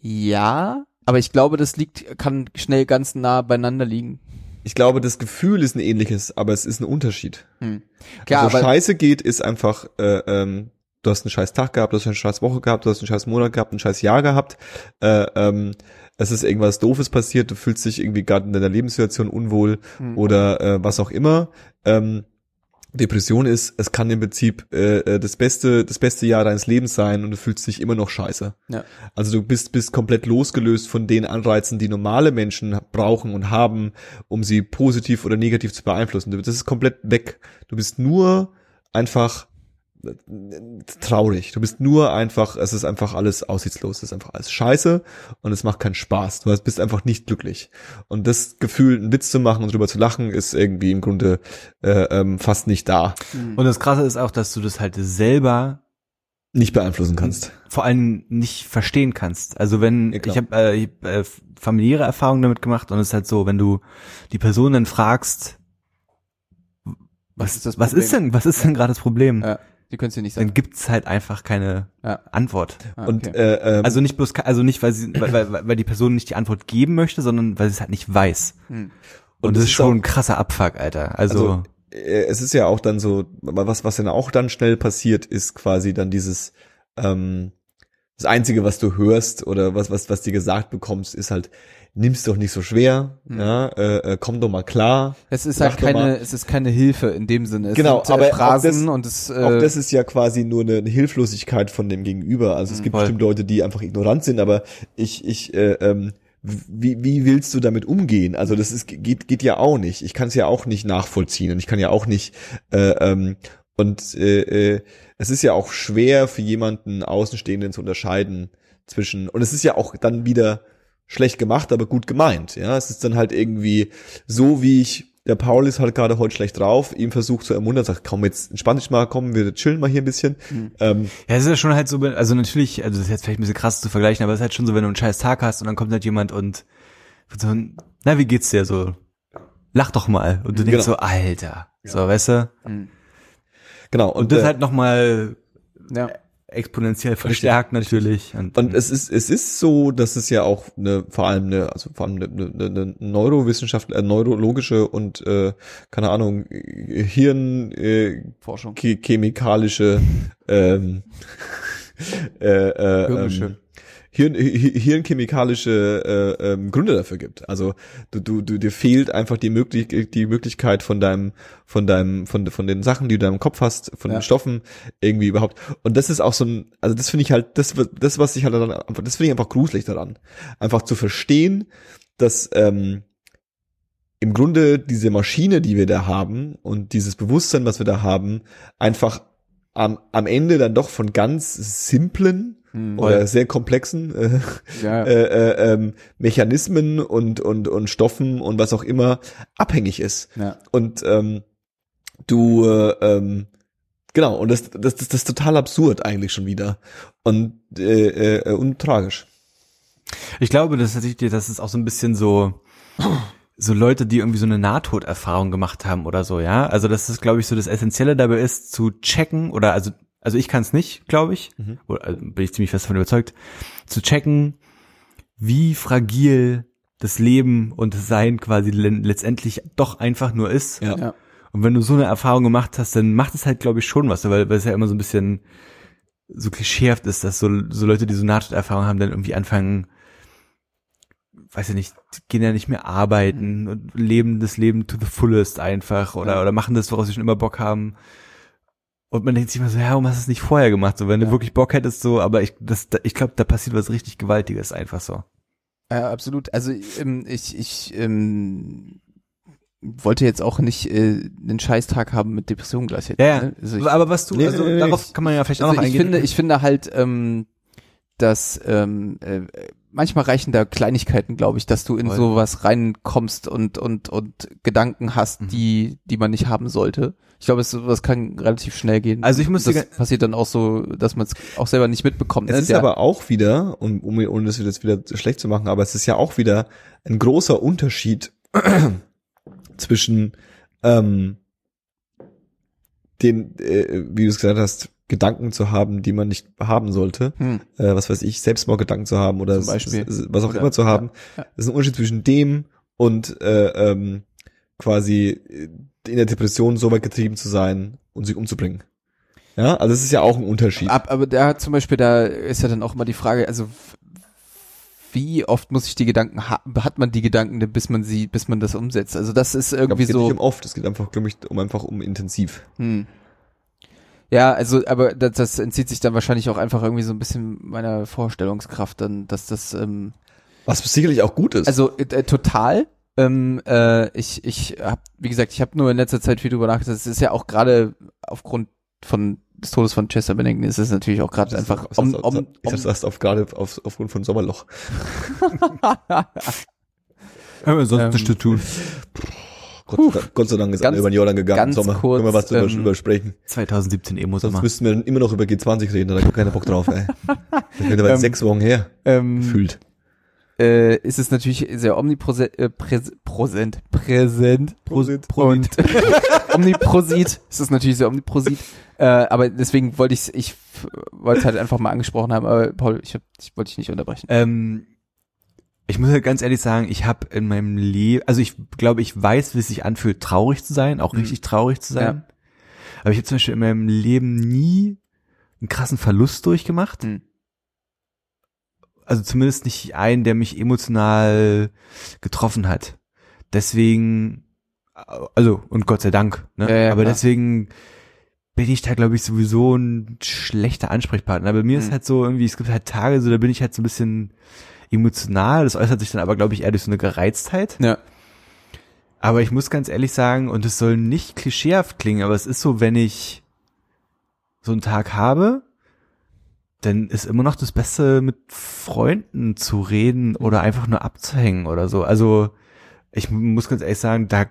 ja, aber ich glaube, das liegt, kann schnell ganz nah beieinander liegen. Ich glaube, das Gefühl ist ein ähnliches, aber es ist ein Unterschied. Hm. Klar, also Scheiße geht ist einfach, äh, ähm, du hast einen scheiß Tag gehabt, du hast eine scheiß Woche gehabt, du hast einen scheiß Monat gehabt, ein scheiß Jahr gehabt. Äh, ähm, es ist irgendwas Doofes passiert, du fühlst dich irgendwie gerade in deiner Lebenssituation unwohl Hm. oder äh, was auch immer. Ähm, Depression ist, es kann im Prinzip äh, äh, das beste, das beste Jahr deines Lebens sein und du fühlst dich immer noch scheiße. Ja. Also du bist, bist komplett losgelöst von den Anreizen, die normale Menschen brauchen und haben, um sie positiv oder negativ zu beeinflussen. Das ist komplett weg. Du bist nur einfach traurig. Du bist nur einfach, es ist einfach alles aussichtslos, es ist einfach alles scheiße und es macht keinen Spaß. Du bist einfach nicht glücklich. Und das Gefühl, einen Witz zu machen und drüber zu lachen, ist irgendwie im Grunde äh, ähm, fast nicht da. Hm. Und das Krasse ist auch, dass du das halt selber Nicht beeinflussen kannst. vor allem nicht verstehen kannst. Also wenn Ja, ich habe äh, ich hab, äh, familiäre Erfahrungen damit gemacht und es ist halt so, wenn du die Person dann fragst, was, ist das was ist denn, was ist denn gerade das Problem? ja, die können es dir nicht sagen. Dann gibt's halt einfach keine Ja. Antwort. Ah, Und okay. äh, ähm, Also nicht bloß, also nicht, weil sie, weil, weil, weil die Person nicht die Antwort geben möchte, sondern weil sie es halt nicht weiß. Hm. Und, Und das ist ist schon auch- ein krasser Abfuck, Alter. Also, Also, äh, es ist ja auch dann so, was, was dann auch dann schnell passiert, ist quasi dann dieses, ähm, das Einzige, was du hörst oder was, was, was dir gesagt bekommst, ist halt, nimm's doch nicht so schwer, Mhm. ja, äh, äh, komm doch mal klar. Es ist halt mal. keine, es ist keine Hilfe in dem Sinne. Es Genau, sind, aber äh, Phrasen das- und es, äh, Auch das ist ja quasi nur eine, eine Hilflosigkeit von dem Gegenüber. Also es gibt Voll. bestimmt Leute, die einfach ignorant sind, aber ich, ich, äh, ähm, wie, wie willst du damit umgehen? Also das ist, geht, geht ja auch nicht. Ich kann es ja auch nicht nachvollziehen und ich kann ja auch nicht, äh, ähm, und äh, äh, es ist ja auch schwer für jemanden Außenstehenden zu unterscheiden zwischen, und es ist ja auch dann wieder schlecht gemacht, aber gut gemeint. Ja, es ist dann halt irgendwie so, wie ich, der Paul ist halt gerade heute schlecht drauf, ihm versucht zu ermuntern, sagt, komm, jetzt entspann dich mal, komm, wir chillen mal hier ein bisschen. Mhm. Ähm, ja, es ist ja schon halt so, also natürlich, also das ist jetzt vielleicht ein bisschen krass zu vergleichen, aber es ist halt schon so, wenn du einen scheiß Tag hast und dann kommt halt jemand und so, na, wie geht's dir so? Lach doch mal. Und du denkst Genau. so, Alter. So, weißt du? hm. genau. Und das äh, halt nochmal ja. Exponentiell verstärkt natürlich. Und, Und es ist, es ist so, dass es ja auch eine, vor allem eine, also vor allem eine, eine, eine Neurowissenschaft, äh, neurologische und äh, keine Ahnung, Hirn äh, Forschung. che- chemikalische ähm, äh, äh, ähm, Hirn, Hi- hirnchemikalische äh, ähm, Gründe dafür gibt. Also du, du, du dir fehlt einfach die möglich die Möglichkeit von deinem von deinem von von den Sachen, die du in deinem Kopf hast, von Ja. den Stoffen irgendwie überhaupt. Und das ist auch so ein, also das finde ich halt das das was ich halt daran, das finde ich einfach gruselig daran, einfach zu verstehen, dass ähm, im Grunde diese Maschine, die wir da haben und dieses Bewusstsein, was wir da haben, einfach am, am Ende dann doch von ganz simplen Hm. oder sehr komplexen äh, Ja. äh, äh, ähm, Mechanismen und, und, und Stoffen und was auch immer abhängig ist. ja. Und ähm, du, äh, ähm, genau, und das, das, das, das ist total absurd eigentlich schon wieder. Und, äh, äh, und tragisch. ich glaube, das ist tatsächlich, das ist auch so ein bisschen so, so Leute, die irgendwie so eine Nahtoderfahrung gemacht haben oder so, ja. Also das ist, glaube ich, so das Essentielle dabei ist, zu checken oder also, also ich kann es nicht, glaube ich, Mhm. oder, also bin ich ziemlich fest davon überzeugt, zu checken, wie fragil das Leben und das Sein quasi le- letztendlich doch einfach nur ist. Ja. Ja. Und wenn du so eine Erfahrung gemacht hast, dann macht es halt, glaube ich, schon was, weil, weil es ja immer so ein bisschen so klischeehaft ist, dass so, so Leute, die so Nahtoderfahrung haben, dann irgendwie anfangen, weiß ich nicht, gehen ja nicht mehr arbeiten und leben das Leben to the fullest einfach oder, Ja. oder machen das, woraus sie schon immer Bock haben. Und man denkt sich immer so, ja, warum hast du es nicht vorher gemacht? So, wenn du Ja. wirklich Bock hättest, so, aber ich, das, da- ich glaube, da passiert was richtig Gewaltiges einfach so. Ja, absolut. Also ähm, ich, ich ähm, wollte jetzt auch nicht äh, einen Scheißtag haben mit Depressionen gleichzeitig. Ja, ja. Ne? Also ich, aber was du, also nee, darauf ich- kann man ja vielleicht auch also noch ich eingehen. finde, ich finde halt, ähm, dass ähm, äh, manchmal reichen da Kleinigkeiten, glaube ich, dass du in Voll. sowas reinkommst und und und Gedanken hast, Mhm. die die man nicht haben sollte. Ich glaube, es sowas kann relativ schnell gehen. Also ich muss das passiert dann auch so, dass man es auch selber nicht mitbekommt. Es ist Der- aber auch wieder, um, um, ohne das jetzt wieder schlecht zu machen, aber es ist ja auch wieder ein großer Unterschied zwischen ähm, den, äh, wie du es gesagt hast, Gedanken zu haben, die man nicht haben sollte, hm, äh, was weiß ich, Selbstmordgedanken zu haben oder was auch Oder- immer zu haben. ja, ja. Das ist ein Unterschied zwischen dem und äh, ähm, quasi äh, in der Depression so weit getrieben zu sein und sich umzubringen. Ja, also es ist ja auch ein Unterschied. Ab, aber da hat zum Beispiel, da ist ja dann auch immer die Frage, also wie oft muss ich die Gedanken ha hat man die Gedanken, denn bis man sie, bis man das umsetzt? Also das ist Ich glaub, irgendwie es geht so. nicht um oft, es geht einfach, glaube ich, um einfach um intensiv. Hm. Ja, also, aber das, das entzieht sich dann wahrscheinlich auch einfach irgendwie so ein bisschen meiner Vorstellungskraft, dann, dass das, ähm, Was sicherlich auch gut ist. also äh, total. Ähm, äh, ich, ich habe, wie gesagt, ich habe nur in letzter Zeit viel drüber nachgedacht. Es ist ja auch gerade aufgrund von des Todes von Chester Bennington ist es natürlich auch gerade einfach ich um, dachte, um, ich dachte, das auf gerade auf, aufgrund von Sommerloch. Haben wir sonst Ähm, nichts zu tun. Gott, sei Dank- Gott sei Dank ist Ganz- über den Jordan gegangen im ganz Sommer. kurz, Können wir was drüber, ähm, drüber sprechen. 2017 Sonst Emo-Sommer. müssten wir dann immer noch über G20 reden, da hat keiner Bock drauf, ey. Das könnte aber Ähm, sechs Wochen her. ähm, Gefühlt. Äh, ist es natürlich sehr omnipräsent, äh, präs präsent, präsent Prosit. und omniprosit. Es ist natürlich sehr omniprosit. Äh, aber deswegen wollte ich ich wollte es halt einfach mal angesprochen haben. Aber Paul, ich, hab, ich wollte dich nicht unterbrechen. Ähm, ich muss halt ganz ehrlich sagen, ich habe in meinem Leben, also ich glaube, ich weiß, wie es sich anfühlt, traurig zu sein, auch Mhm. richtig traurig zu sein. Aber ich habe zum Beispiel in meinem Leben nie einen krassen Verlust durchgemacht. Mhm. Also zumindest nicht einen, der mich emotional getroffen hat. Deswegen, also und Gott sei Dank. Ne? Ja, ja, Aber klar. deswegen bin ich da, glaube ich, sowieso ein schlechter Ansprechpartner. Aber mir ist Mhm. halt so irgendwie, es gibt halt Tage, so da bin ich halt so ein bisschen emotional. Das äußert sich dann aber, glaube ich, eher durch so eine Gereiztheit. Ja. Aber ich muss ganz ehrlich sagen, und es soll nicht klischeehaft klingen, aber es ist so, wenn ich so einen Tag habe, dann ist immer noch das Beste, mit Freunden zu reden oder einfach nur abzuhängen oder so. Also ich muss ganz ehrlich sagen, da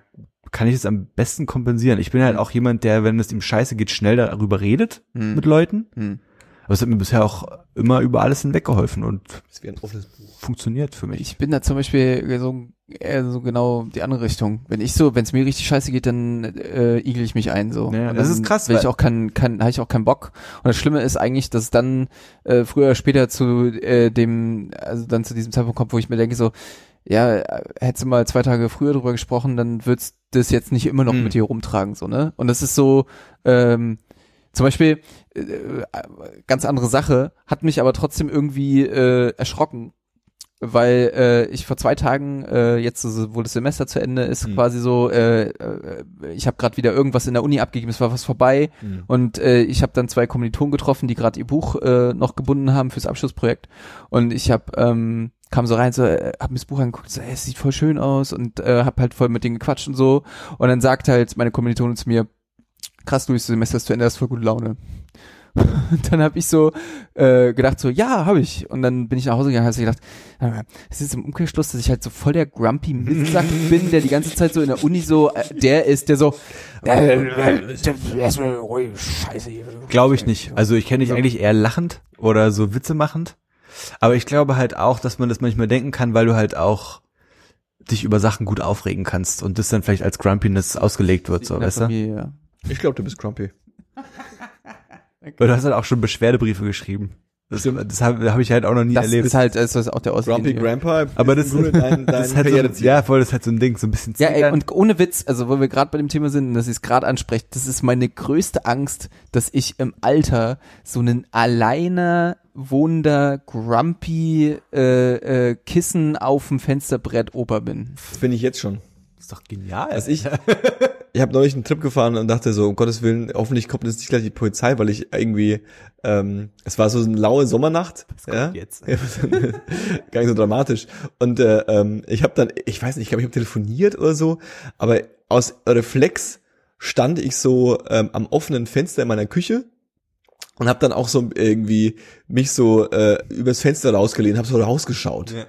kann ich es am besten kompensieren. Ich bin halt auch jemand, der, wenn es ihm scheiße geht, schnell darüber redet Hm. mit Leuten. Hm. Aber es hat mir bisher auch immer über alles hinweggeholfen und Das wäre ein offenes Buch. funktioniert für mich. Ich bin da zum Beispiel so eher so genau die andere Richtung. Wenn ich so, wenn es mir richtig scheiße geht, dann äh, igel ich mich ein so. Ja, das ist krass, Will ich weil- auch keinen, kein, habe ich auch keinen Bock. Und das Schlimme ist eigentlich, dass es dann äh, früher oder später zu äh, dem, also dann zu diesem Zeitpunkt kommt, wo ich mir denke so, ja, äh, hättest du mal zwei Tage früher drüber gesprochen, dann würdest du das jetzt nicht immer noch Hm. mit dir rumtragen so ne. Und das ist so, ähm, zum Beispiel äh, ganz andere Sache, hat mich aber trotzdem irgendwie äh, erschrocken weil äh, ich vor zwei Tagen äh, jetzt so, wo das Semester zu Ende ist Hm. quasi so äh, äh, ich habe gerade wieder irgendwas in der Uni abgegeben es war was vorbei Mhm. und äh, ich habe dann zwei Kommilitonen getroffen die gerade ihr Buch äh, noch gebunden haben fürs Abschlussprojekt und ich habe ähm, kam so rein so äh, hab mir das Buch angeguckt so es sieht voll schön aus und äh, hab halt voll mit denen gequatscht und so und dann sagt halt meine Kommilitonin zu mir krass du das Semester ist zu Ende hast voll gute Laune und dann habe ich so äh, gedacht so, ja, habe ich. Und dann bin ich nach Hause gegangen und habe gedacht, es ist im Umkehrschluss, dass ich halt so voll der grumpy Mistsack bin, der die ganze Zeit so in der Uni so, äh, der ist, der so, äh, äh, erstmal ruhig, scheiße hier. Glaube ich nicht. Also ich kenne dich eigentlich eher lachend oder so Witze machend. Aber ich glaube halt auch, dass man das manchmal denken kann, weil du halt auch dich über Sachen gut aufregen kannst und das dann vielleicht als Grumpiness ausgelegt wird, so, weißt du? Ja. Ich glaube, du bist grumpy. Weil du hast halt auch schon Beschwerdebriefe geschrieben. Das, das habe hab ich halt auch noch nie Das erlebt. ist halt das ist auch der Ausdruck. Grumpy Grandpa. aber das, ist dein, dein das ist halt so, Karriereziel. ja, voll, das ist halt so ein Ding, so ein bisschen Ja, ey, und ohne Witz, also wo wir gerade bei dem Thema sind, und dass ich es gerade anspreche, das ist meine größte Angst, dass ich im Alter so einen alleine wohnender, grumpy äh, äh, Kissen auf dem Fensterbrett Opa bin. Bin ich jetzt schon. ist doch genial. Also ich, ich habe neulich einen Trip gefahren und dachte so, um Gottes Willen, hoffentlich kommt jetzt nicht gleich die Polizei, weil ich irgendwie, ähm, es war so eine laue Sommernacht. ja? jetzt? Gar nicht so dramatisch. Und äh, ähm, ich habe dann, ich weiß nicht, ich glaube, ich habe telefoniert oder so, aber aus Reflex stand ich so ähm, am offenen Fenster in meiner Küche und habe dann auch so irgendwie mich so äh, übers Fenster rausgelehnt, habe so rausgeschaut. Ja.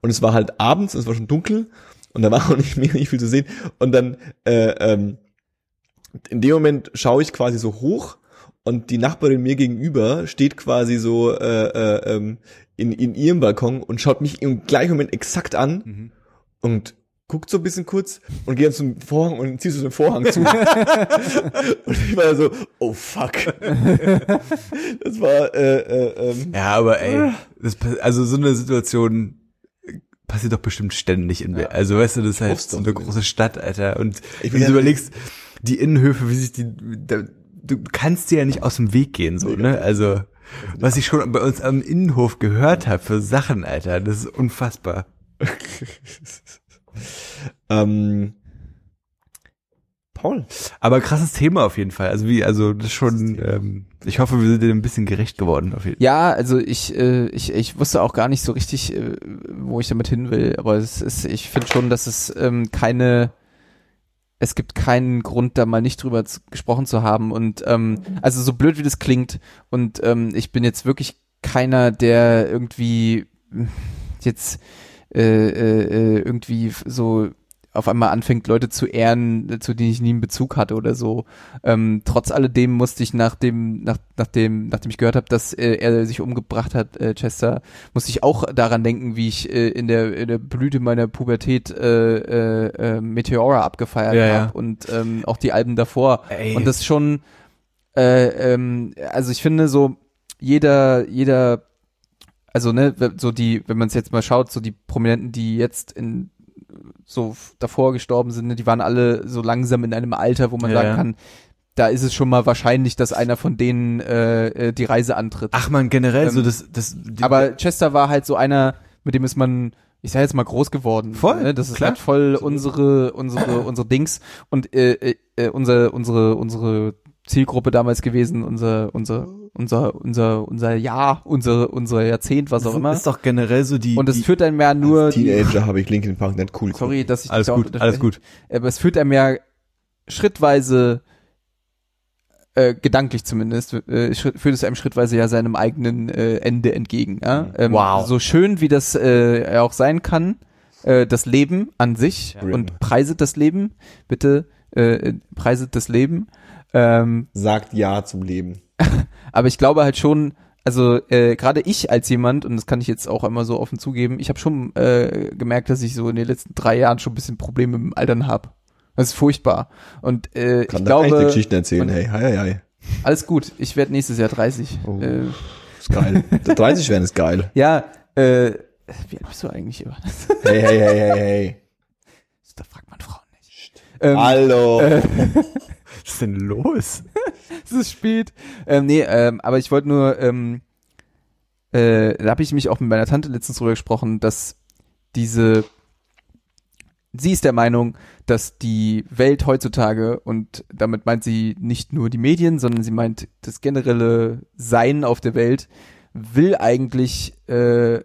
Und es war halt abends, es war schon dunkel und da war auch nicht mehr nicht viel zu sehen. Und dann äh, ähm, in dem Moment schaue ich quasi so hoch und die Nachbarin mir gegenüber steht quasi so äh, äh, ähm, in, in ihrem Balkon und schaut mich im gleichen Moment exakt an Mhm. und guckt so ein bisschen kurz und geht dann zum Vorhang und zieht so den Vorhang zu. und ich war so, oh fuck. das war äh, äh, ähm, Ja, aber ey, das, also so eine Situation passiert doch bestimmt ständig in Berlin. Also weißt du, das ist halt so eine große Stadt, Alter. Und Ich wenn du ja- überlegst, die Innenhöfe, wie sich die, da, du kannst dir ja nicht aus dem Weg gehen, so, ne? Also, was ich schon bei uns am Innenhof gehört habe für Sachen, Alter, das ist unfassbar. ähm, Paul. Aber krasses Thema auf jeden Fall. Also wie, also das ist schon, ähm, ich hoffe, wir sind dem ein bisschen gerecht geworden. Auf jeden Ja, also ich, äh, ich, ich wusste auch gar nicht so richtig, äh, wo ich damit hin will, aber es ist, ich finde schon, dass es ähm, keine, es gibt keinen Grund, da mal nicht drüber zu, gesprochen zu haben. Und ähm, also so blöd wie das klingt, und ähm, ich bin jetzt wirklich keiner, der irgendwie jetzt äh, äh, äh, irgendwie so auf einmal anfängt, Leute zu ehren, zu denen ich nie einen Bezug hatte oder so. Ähm, trotz alledem musste ich nach dem, nach, nachdem, nachdem ich gehört habe, dass äh, er sich umgebracht hat, äh, Chester, musste ich auch daran denken, wie ich äh, in der in der Blüte meiner Pubertät äh, äh, äh, Meteora abgefeiert Ja, habe ja. und ähm, auch die Alben davor. Ey. Und das schon, äh, ähm, also ich finde so jeder jeder also ne, so die, wenn man es jetzt mal schaut, so die Prominenten, die jetzt in so davor gestorben sind, ne, die waren alle so langsam in einem Alter, wo man Ja, sagen kann, da ist es schon mal wahrscheinlich, dass einer von denen äh, äh, die Reise antritt. Ach man, generell so Ähm, das, das, die, Aber Chester war halt so einer, mit dem ist man, ich sag jetzt mal groß geworden. Voll, Ne? Das ist klar. halt voll unsere, unsere, unsere Dings und äh, äh, äh, unsere, unsere, unsere Zielgruppe damals gewesen, unser, unser, unser, unser, unser Jahr, unser, unser Jahrzehnt, was auch immer. ist doch generell so die, Und es die, führt einem ja nur Als die, Teenager habe ich Linkin Park nicht cool sorry, dass ich alles auch gut, alles gut. aber es führt einem ja schrittweise äh, gedanklich zumindest, äh, führt es einem schrittweise ja seinem eigenen äh, Ende entgegen. Ja? Ähm, Wow. So schön wie das äh, auch sein kann, äh, das Leben an sich Ja. und preiset das Leben, bitte äh, preiset das Leben. Ähm, Sagt Ja zum Leben. aber ich glaube halt schon, also äh, gerade ich als jemand, und das kann ich jetzt auch immer so offen zugeben, ich habe schon äh, gemerkt, dass ich so in den letzten drei Jahren schon ein bisschen Probleme mit dem Altern habe. Das ist furchtbar. Und äh, Kann ich glaube, Geschichten erzählen. und- Hey, hi, hi. alles gut. Ich werde nächstes Jahr 30. Oh. Äh, Ist geil. Der 30 werden ist geil. ja, äh, wie alt bist du eigentlich, Johannes? Hey, hey, hey, hey, hey. Da fragt man Frauen nicht. Ähm, Hallo. äh, ist denn los? es ist spät. Ähm, nee, ähm, aber ich wollte nur, ähm, äh, da habe ich mich auch mit meiner Tante letztens drüber gesprochen, dass diese, sie ist der Meinung, dass die Welt heutzutage, und damit meint sie nicht nur die Medien, sondern sie meint das generelle Sein auf der Welt, will eigentlich, äh,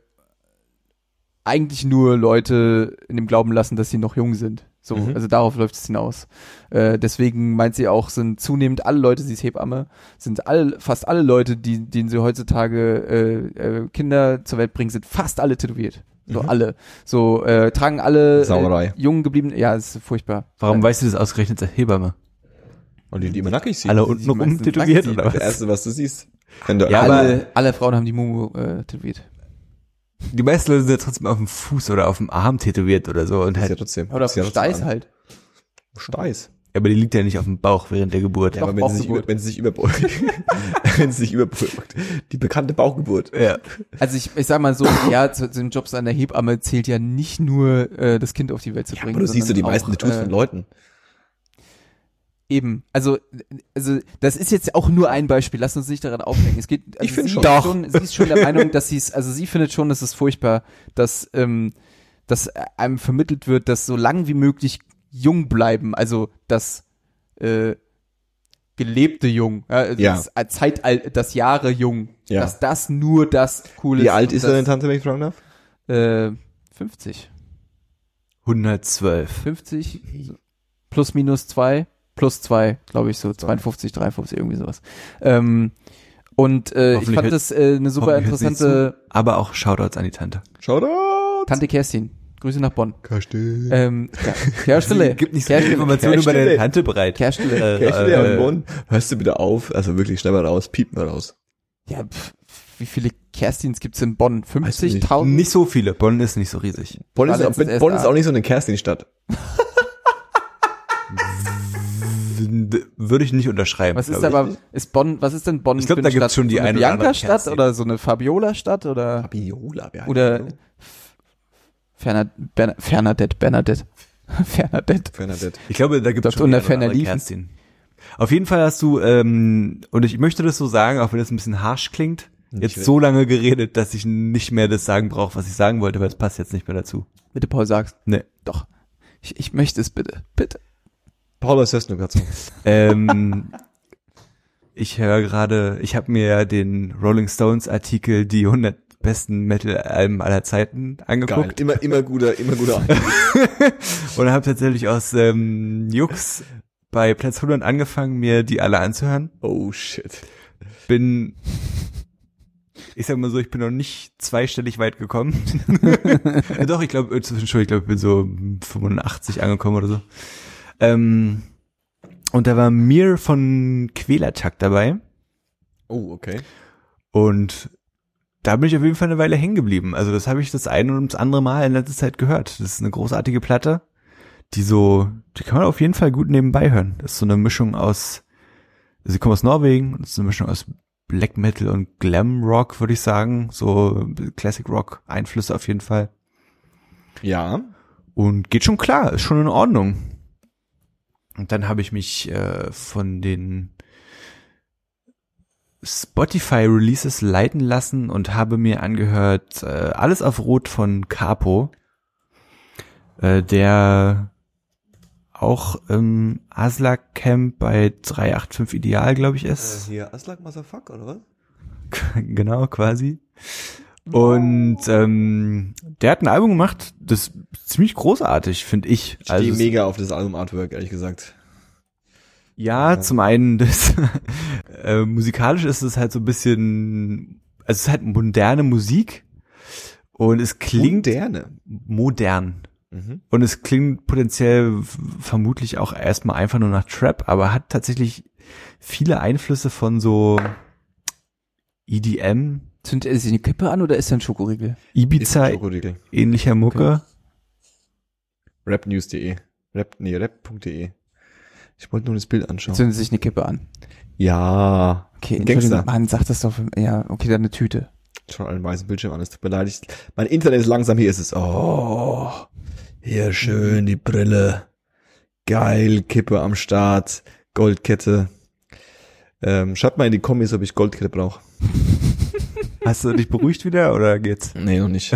eigentlich nur Leute in dem Glauben lassen, dass sie noch jung sind. So, Mhm. also darauf läuft es hinaus. Äh, deswegen meint sie auch, sind zunehmend alle Leute, sie ist Hebamme, sind alle, fast alle Leute, die, denen sie heutzutage äh, äh, Kinder zur Welt bringen, sind fast alle tätowiert. So Mhm. alle. So äh, tragen alle Sauerei. äh, jung geblieben. Ja, es ist furchtbar. Warum äh, weißt du das ausgerechnet als Hebamme? Und die, die immer nackig sieht. Alle untenrum meistens tätowiert oder Das was? erste, was du siehst. Wenn du Ja, alle, aber- alle Frauen haben die Mumu äh, tätowiert. Die meisten Leute sind ja trotzdem auf dem Fuß oder auf dem Arm tätowiert oder so und Das ist ja halt, trotzdem. Oder das ist ja Steiß halt. Steiß. aber die liegt ja nicht auf dem Bauch während der Geburt. Ja, aber wenn sie, sich über, wenn sie sich überbeugt, wenn sie sich überbeugt, die bekannte Bauchgeburt. Ja. Also ich, ich sag mal so, ja, zu, zu den Jobs an der Hebamme zählt ja nicht nur äh, das Kind auf die Welt zu bringen. Aber du siehst du die meisten Tattoos äh, von Leuten. Eben. Also, also das ist jetzt auch nur ein Beispiel. Lass uns nicht daran aufhängen. Es geht. Also Ich find sie schon. ist Doch. schon. Sie ist schon der Meinung, dass sie es. Also sie findet schon, dass es furchtbar, dass ähm, dass einem vermittelt wird, dass so lang wie möglich jung bleiben. Also das äh, gelebte Jung, ja, Ja. das äh, Zeitalter, das Jahre Jung, Ja. dass das nur das cool ist. Wie alt ist das, deine Tante, wenn ich fragen darf? Äh, 50. 112. 50 so plus minus zwei plus zwei, glaube ich, so 52, 53, irgendwie sowas. Ähm, und äh, ich fand das äh, eine super interessante zu, aber auch Shoutouts an die Tante. Shoutout! Tante Kerstin. Grüße nach Bonn. Kerstin. Ähm, ja, Kerstele. Gibt nicht so Kerstele. viele Informationen über Kerstele. deine Tante bereit. Kerstele. Äh, Kerstin äh, und Bonn. Hörst du bitte auf? Also wirklich, schnell mal raus, piep mal raus. Ja, pf, wie viele Kerstins gibt's in Bonn? Weiß ich nicht. 50.000? Nicht so viele. Bonn ist nicht so riesig. Bonn, ist, Bonn ist auch nicht so eine Kerstin-Stadt. Würde ich nicht unterschreiben. Was ist aber, ist Bonn, was ist denn Bonn Ich glaub, für da gibt's Stadt? schon die so eine eine oder andere Bianca-Stadt oder so eine Fabiola-Stadt oder, Fabiola, wer oder Ferner, Bern, Fernadette, Bernadette. Fernadette. Bernadette. Ich glaube, da gibt es Dort schon die unter eine oder andere ferner. Kerstin. Auf jeden Fall hast du, ähm, und ich möchte das so sagen, auch wenn das ein bisschen harsh klingt, Nicht jetzt so lange geredet, dass ich nicht mehr das sagen brauche, was ich sagen wollte, weil es passt jetzt nicht mehr dazu. Bitte, Paul, sag's. Nee. Doch. Ich, ich möchte es bitte. Bitte. Paul, was hörst du gerade so? Ähm, ich höre gerade, ich habe mir ja den Rolling Stones Artikel die 100 besten Metal-Alben aller Zeiten Geil. angeguckt Immer, immer guter, immer guter. und habe tatsächlich aus ähm, Jux bei Platz 100 angefangen, mir die alle anzuhören. Oh shit. Bin, ich sag mal so, ich bin noch nicht zweistellig weit gekommen. Doch, ich glaube, zwischendurch, ich glaube, ich bin so 85 angekommen oder so. Ähm, und da war Mir von Quälertakt dabei. Oh, okay. Und da bin ich auf jeden Fall eine Weile hängen geblieben. Also das habe ich das eine und das andere Mal in letzter Zeit gehört. Das ist eine großartige Platte, die so, die kann man auf jeden Fall gut nebenbei hören. Das ist so eine Mischung aus, also sie kommt aus Norwegen, und ist eine Mischung aus Black Metal und Glam Rock, würde ich sagen. So Classic Rock Einflüsse auf jeden Fall. Ja. Und geht schon klar, ist schon in Ordnung. Und dann habe ich mich äh, von den Spotify Releases leiten lassen und habe mir angehört äh, alles auf Rot von Capo, äh, der auch im Aslak Camp bei 385 Ideal, glaube ich, ist. hier, Aslak Motherfucker, oder was? genau, quasi. Und ähm, der hat ein Album gemacht, das ist ziemlich großartig, finde ich. Ich stehe es- mega auf das Album Artwork, ehrlich gesagt. Ja, zum einen das äh, musikalisch ist es halt so ein bisschen, also es ist halt moderne Musik und es klingt Moderne. modern Mhm. und es klingt potenziell vermutlich auch erstmal einfach nur nach Trap, aber hat tatsächlich viele Einflüsse von so EDM, Zündet er sich eine Kippe an oder ist er ein Schokoriegel? Ibiza Schokoriegel. ähnlicher Mucke. Rapnews.de. Rap, nee, rap.de. Ich wollte nur das Bild anschauen. Zündet sich eine Kippe an. Ja. Okay, Entschuldigung, Gangster. Mann, sag das doch. Ja, okay, dann eine Tüte. Schau einen weißen Bildschirm an, es tut mir leid. Ich, mein Internet ist langsam, hier ist es. Oh, hier schön die Brille. Geil, Kippe am Start, Goldkette. Ähm, schreibt mal in die Kommis, ob ich Goldkette brauche. Hast du dich beruhigt wieder oder geht's? Nee, noch nicht.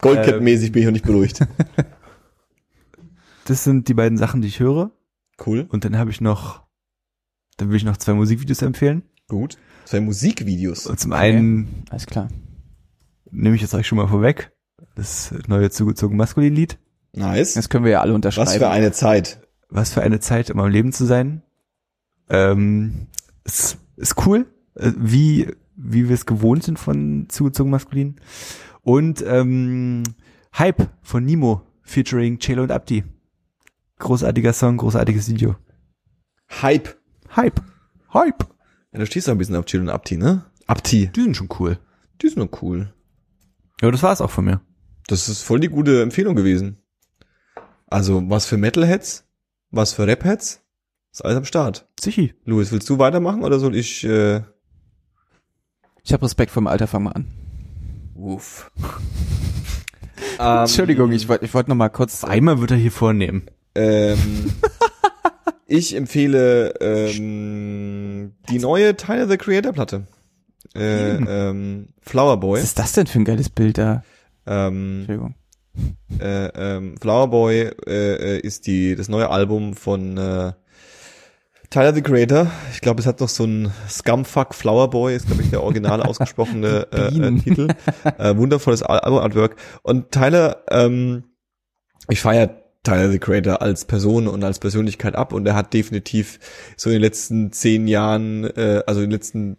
Goldkettenmäßig bin ich noch nicht beruhigt. Das sind die beiden Sachen, die ich höre. Cool, Und dann habe ich noch, dann will ich noch zwei Musikvideos empfehlen. gut. Zwei Musikvideos. Und zum einen Alles klar. nehme ich jetzt euch schon mal vorweg, das neue zugezogen Maskulin-Lied. Nice. Das können wir ja alle unterschreiben. Was für eine Zeit. Was für eine Zeit in meinem Leben zu sein. Ähm, es ist cool, wie, wie wir es gewohnt sind von zugezogen Maskulin. Und ähm, Hype von Nemo featuring Chelo und Abdi. Großartiger Song, großartiges Video. Hype. Hype. Hype. Ja, du stehst doch ein bisschen auf Chill und Abti, ne? Abti. Die sind schon cool. Die sind nur cool. Ja, das war's auch von mir. Das ist voll die gute Empfehlung gewesen. Also, was für Metalheads, was für Rapheads, ist alles am Start. Sichi. Louis, willst du weitermachen oder soll ich, äh, Ich habe Respekt vor dem Alter, fang mal an. Uff. Entschuldigung, ich wollte ich wollte noch mal kurz Einmal wird er hier vornehmen. Ähm, ich empfehle ähm, die neue Tyler the Creator Platte. Äh, ähm, Flower Boy. Was ist das denn für ein geiles Bild da? Ähm, Entschuldigung. äh, ähm, Flower Boy äh, äh, ist die das neue Album von äh, Tyler the Creator. Ich glaube, es hat noch so ein Scumfuck Flower Boy, ist glaube ich der original ausgesprochene äh, äh. Titel. Äh, wundervolles Al- Album-Artwork. Und Tyler, ähm, ich feiere Tyler the Creator als Person und als Persönlichkeit ab und er hat definitiv so in den letzten zehn Jahren, äh, also in den letzten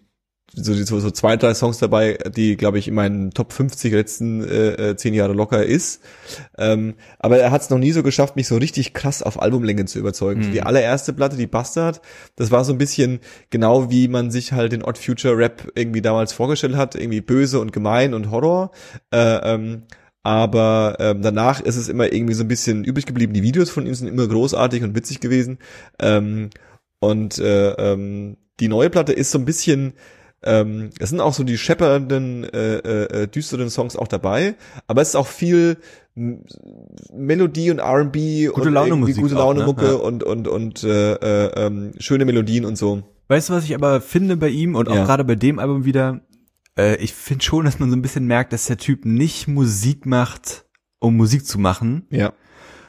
so, so, so zwei, drei Songs dabei, die, glaube ich, in meinen Top 50 letzten äh, äh, zehn Jahre locker ist. Ähm, aber er hat es noch nie so geschafft, mich so richtig krass auf Albumlänge zu überzeugen. Die allererste Platte, die Bastard, das war so ein bisschen genau wie man sich halt den Odd Future Rap irgendwie damals vorgestellt hat, irgendwie böse und gemein und Horror. Äh, ähm, aber ähm, danach ist es immer irgendwie so ein bisschen übrig geblieben. Die Videos von ihm sind immer großartig und witzig gewesen. Ähm, und äh, ähm, die neue Platte ist so ein bisschen, ähm, es sind auch so die scheppernden, äh, äh, äh, düsteren Songs auch dabei, aber es ist auch viel Melodie und R&B und Laune irgendwie gute auch, Laune ne? Mucke Ja. und und und äh, äh, ähm, schöne Melodien und so. Weißt du, was ich aber finde bei ihm und auch Ja. gerade bei dem Album wieder? Äh, ich finde schon, dass man so ein bisschen merkt, dass der Typ nicht Musik macht, um Musik zu machen, Ja,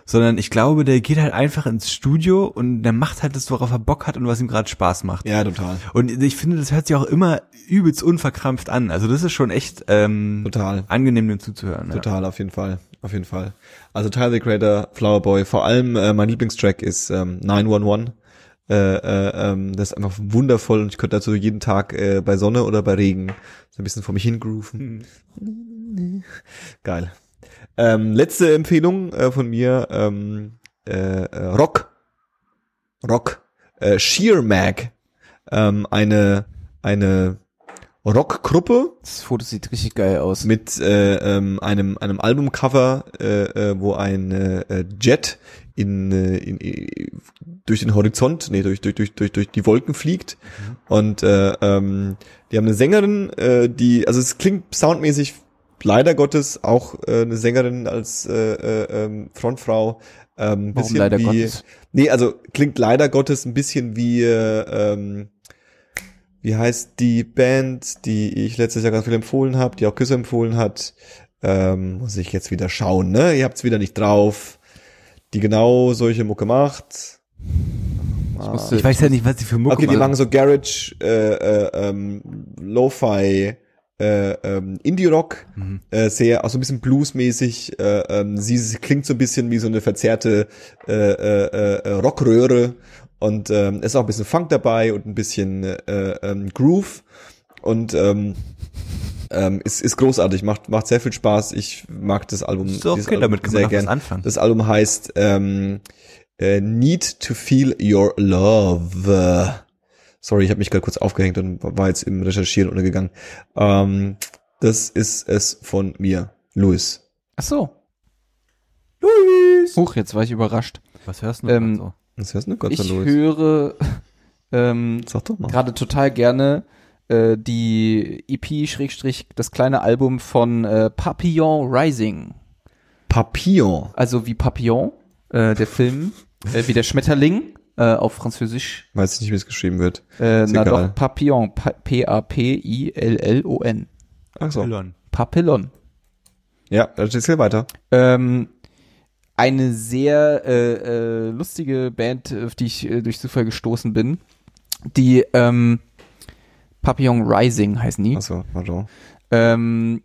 sondern ich glaube, der geht halt einfach ins Studio und der macht halt das, worauf er Bock hat und was ihm gerade Spaß macht. ja, total, Und ich finde, das hört sich auch immer übelst unverkrampft an. Also das ist schon echt ähm, total. angenehm, dem zuzuhören. Ja. Total, auf jeden Fall. Auf jeden Fall. Also Tyler the Creator, Flower Boy, vor allem äh, mein Lieblingstrack ist ähm, 911. Äh, äh, ähm, das ist einfach wundervoll und ich könnte dazu jeden Tag äh, bei Sonne oder bei Regen so ein bisschen vor mich hingrooven. Geil. Ähm, letzte Empfehlung äh, von mir, ähm, äh, äh, Rock. Rock. Äh, Sheer Mag. Ähm, eine, eine Rockgruppe, Das Foto sieht richtig geil aus. mit äh, ähm, einem einem Albumcover, äh, äh, wo ein äh, Jet in, äh, in, in durch den Horizont, nee, durch durch durch durch durch die Wolken fliegt und äh, ähm, die haben eine Sängerin, äh, die also es klingt soundmäßig leider Gottes auch äh, eine Sängerin als äh, äh, ähm, Frontfrau ähm, Warum bisschen leider wie Gottes? Nee, also klingt leider Gottes ein bisschen wie äh, ähm, wie heißt die Band, die ich letztes Jahr ganz viel empfohlen habe, die auch Küsse empfohlen hat. Ähm, muss ich jetzt wieder schauen, ne? Ihr habt's wieder nicht drauf. Die genau solche Mucke macht. Ich musste, Ich weiß ja nicht, was die für Mucke Okay, die machen. machen so Garage, äh, äh, ähm, Lo-Fi, äh, ähm, Indie-Rock, Mhm. äh, sehr, auch so ein bisschen bluesmäßig. Äh, ähm, sie, sie klingt so ein bisschen wie so eine verzerrte äh, äh, äh, Rockröhre und ähm, ist auch ein bisschen Funk dabei und ein bisschen äh, ähm, Groove und ähm, ähm, ist, ist großartig, macht, macht sehr viel Spaß. Ich mag das Album, dieses okay, Album damit sehr man doch was gern. anfangen. Das Album heißt ähm, äh, Need to Feel Your Love. Sorry, ich habe mich gerade kurz aufgehängt und war jetzt im Recherchieren untergegangen. Ähm, das ist es von mir, Louis. Ach so. Luis. Huch, jetzt war ich überrascht. Was hörst du Ähm, so? Was hörst du Gott Ich Louis? höre ähm, Sag doch mal. gerade total gerne äh, die EP Schrägstrich das kleine Album von äh, Papillon Rising. Papillon. Also wie Papillon, äh, der Film, äh, wie der Schmetterling äh, auf Französisch. Weiß ich nicht, wie es geschrieben wird. Äh, na egal. doch, Papillon, Pa- P-A-P-I-L-L-O-N. Ach so. Elon. Papillon. Ja, dann steht's hier weiter. Ähm, eine sehr äh, äh, lustige Band, auf die ich äh, durch Zufall gestoßen bin. Die ähm, Papillon Rising heißen die. Ach so, pardon. Ähm,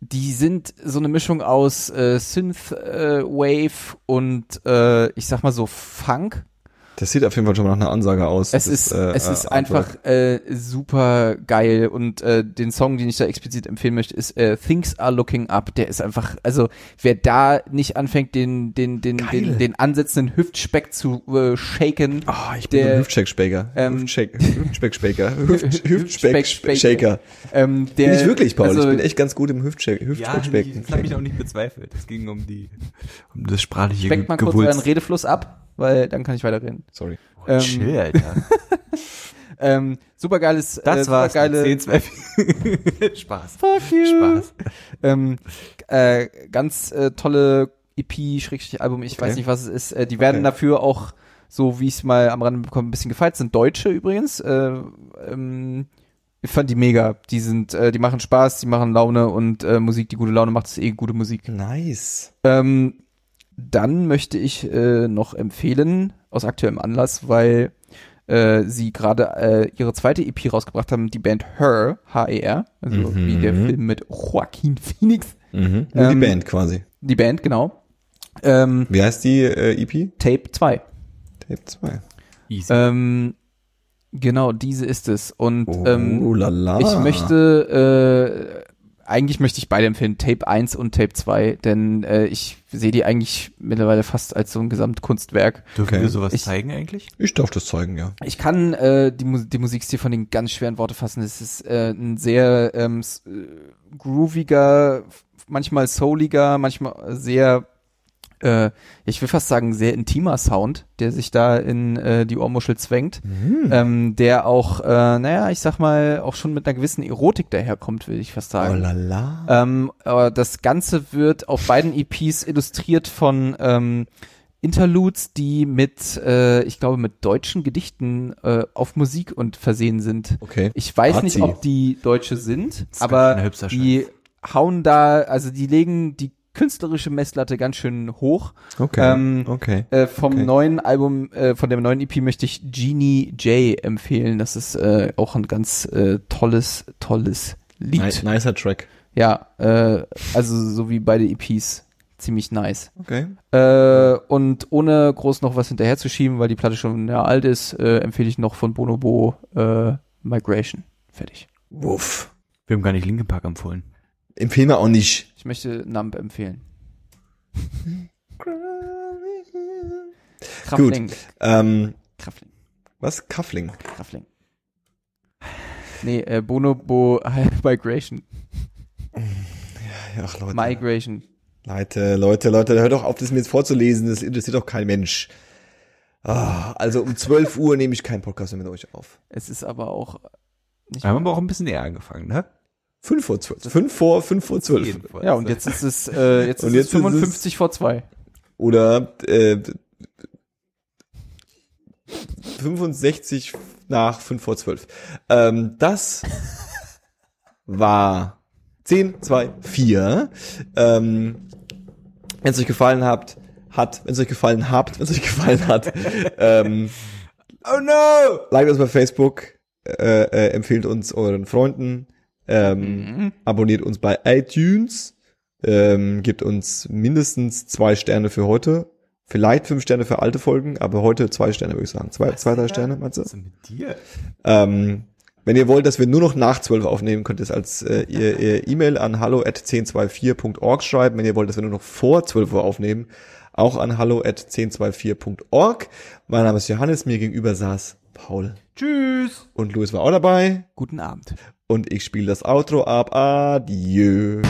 die sind so eine Mischung aus äh, Synth äh, Wave und äh, ich sag mal so Funk Das sieht auf jeden Fall schon mal nach einer Ansage aus. Es Das ist, äh, es äh, ist einfach äh, super geil und äh, den Song, den ich da explizit empfehlen möchte, ist äh, Things Are Looking Up. Der ist einfach, also wer da nicht anfängt, den den den Geil. den, den ansetzenden Hüftspeck zu äh, shaken, Oh, ich bin der- so ein ähm, Hüftspeck-Spaker. Hüft- Hüftspeck- Hüftspeck-Shaker. ähm, der, Bin ich wirklich, Paul. Also, ich bin echt ganz gut im Hüftcheck- Ja, Hüftspeck-Spaken. das habe ich auch nicht bezweifelt. Es ging um die, um das sprachliche Speckt mal kurz euren Redefluss ab, weil dann kann ich weiterreden. Sorry. Ähm, Chill, Alter. ähm, supergeiles, Das äh, war's. supergeile, 10, 12. Spaß. Fuck you. Spaß. Ähm, äh, ganz äh, tolle EP, Schrägstrich Album, ich Okay. weiß nicht, was es ist. Äh, die werden Okay. dafür auch, so wie ich es mal am Rande bekomme, ein bisschen gefeiert. Sind Deutsche übrigens. Äh, ähm, ich fand die mega. Die sind, äh, die machen Spaß, die machen Laune und äh, Musik, die gute Laune macht, ist eh gute Musik. Nice. Ähm, dann möchte ich äh, noch empfehlen, aus aktuellem Anlass, weil äh, sie gerade äh, ihre zweite EP rausgebracht haben, die Band Her, H-E-R, also Mhm. wie der Film mit Joaquin Phoenix. Mhm. Nur die Ähm, Band quasi. Die Band, genau. Ähm, Wie heißt die äh, EP? Tape 2. Tape 2. Easy. Ähm, genau, diese ist es. Und ähm, oh la. ich möchte, äh, eigentlich möchte ich beide empfehlen, Tape 1 und Tape 2, denn äh, ich sehe die eigentlich mittlerweile fast als so ein Gesamtkunstwerk. Dürfen okay. wir sowas Ich- zeigen eigentlich? Ich darf das zeigen, ja. Ich kann äh, die, Mu die Musikstil von den ganz schweren Worte fassen. Es ist äh, ein sehr ähm, äh, grooviger, manchmal souliger, manchmal sehr, äh, ich will fast sagen, sehr intimer Sound, der sich da in äh, die Ohrmuschel zwängt. Ähm, der auch, äh, naja, ich sag mal, auch schon mit einer gewissen Erotik daherkommt, will ich fast Oh sagen. la la. Ähm, aber das Ganze wird auf beiden EPs illustriert von ähm, Interludes, die mit, äh, ich glaube, mit deutschen Gedichten äh, auf Musik und versehen sind. Okay. Ich weiß Arzi. nicht, ob die Deutsche sind, aber die hauen da, also die legen die künstlerische Messlatte ganz schön hoch. Okay. Ähm, okay. Äh, vom Okay. neuen Album, äh, von dem neuen EP möchte ich Genie J empfehlen. Das ist äh, auch ein ganz äh, tolles, tolles Lied. Ni nicer Track. Ja, äh, also so wie beide EPs. Ziemlich nice. Okay. Äh, und ohne groß noch was hinterherzuschieben, weil die Platte schon ja, alt ist, äh, empfehle ich noch von Bonobo äh, Migration. Fertig. Wuff. Wir haben gar nicht Linkin Park empfohlen. Empfehlen wir auch nicht. Ich möchte Numb empfehlen. Kraftling. Ähm, Kraftling. was? Kaffling. Kraftling. Nee, äh, Bonobo Migration. Ja, ach Leute. Migration. Leute, Leute, Leute, hört doch auf, das mir jetzt vorzulesen. Das interessiert doch kein Mensch. Ah, also um 12 Uhr nehme ich keinen Podcast mehr mit euch auf. Es ist aber auch nicht Wir haben aber auch ein bisschen eher angefangen, ne? 5 vor 12. 5 vor, 5 vor 12. Jedenfalls. Ja, und jetzt ist es, äh, jetzt Und ist jetzt es ist es- 55 vor 2. Oder äh, 65 nach 5 vor 12. Ähm, das war 10, 2, 4. Ähm, wenn es euch gefallen habt, hat, wenn es euch gefallen habt, wenn es euch gefallen hat, ähm, Oh no! liked uns bei Facebook, äh, äh, empfehlt uns euren Freunden, ähm, Mhm. abonniert uns bei iTunes, ähm, gibt uns mindestens zwei Sterne für heute, vielleicht fünf Sterne für alte Folgen, aber heute zwei Sterne würde ich sagen. Zwei, zwei drei Sterne, meinst du? Was ist denn mit dir? Ähm, wenn ihr wollt, dass wir nur noch nach 12 aufnehmen, könnt ihr es als äh, ihr, ihr E-Mail an hallo at 1024.org schreiben. Wenn ihr wollt, dass wir nur noch vor 12 Uhr aufnehmen, auch an hallo at 1024.org. Mein Name ist Johannes, mir gegenüber saß Paul. Tschüss! Und Louis war auch dabei. Guten Abend. Und ich spiele das Outro ab. Adieu.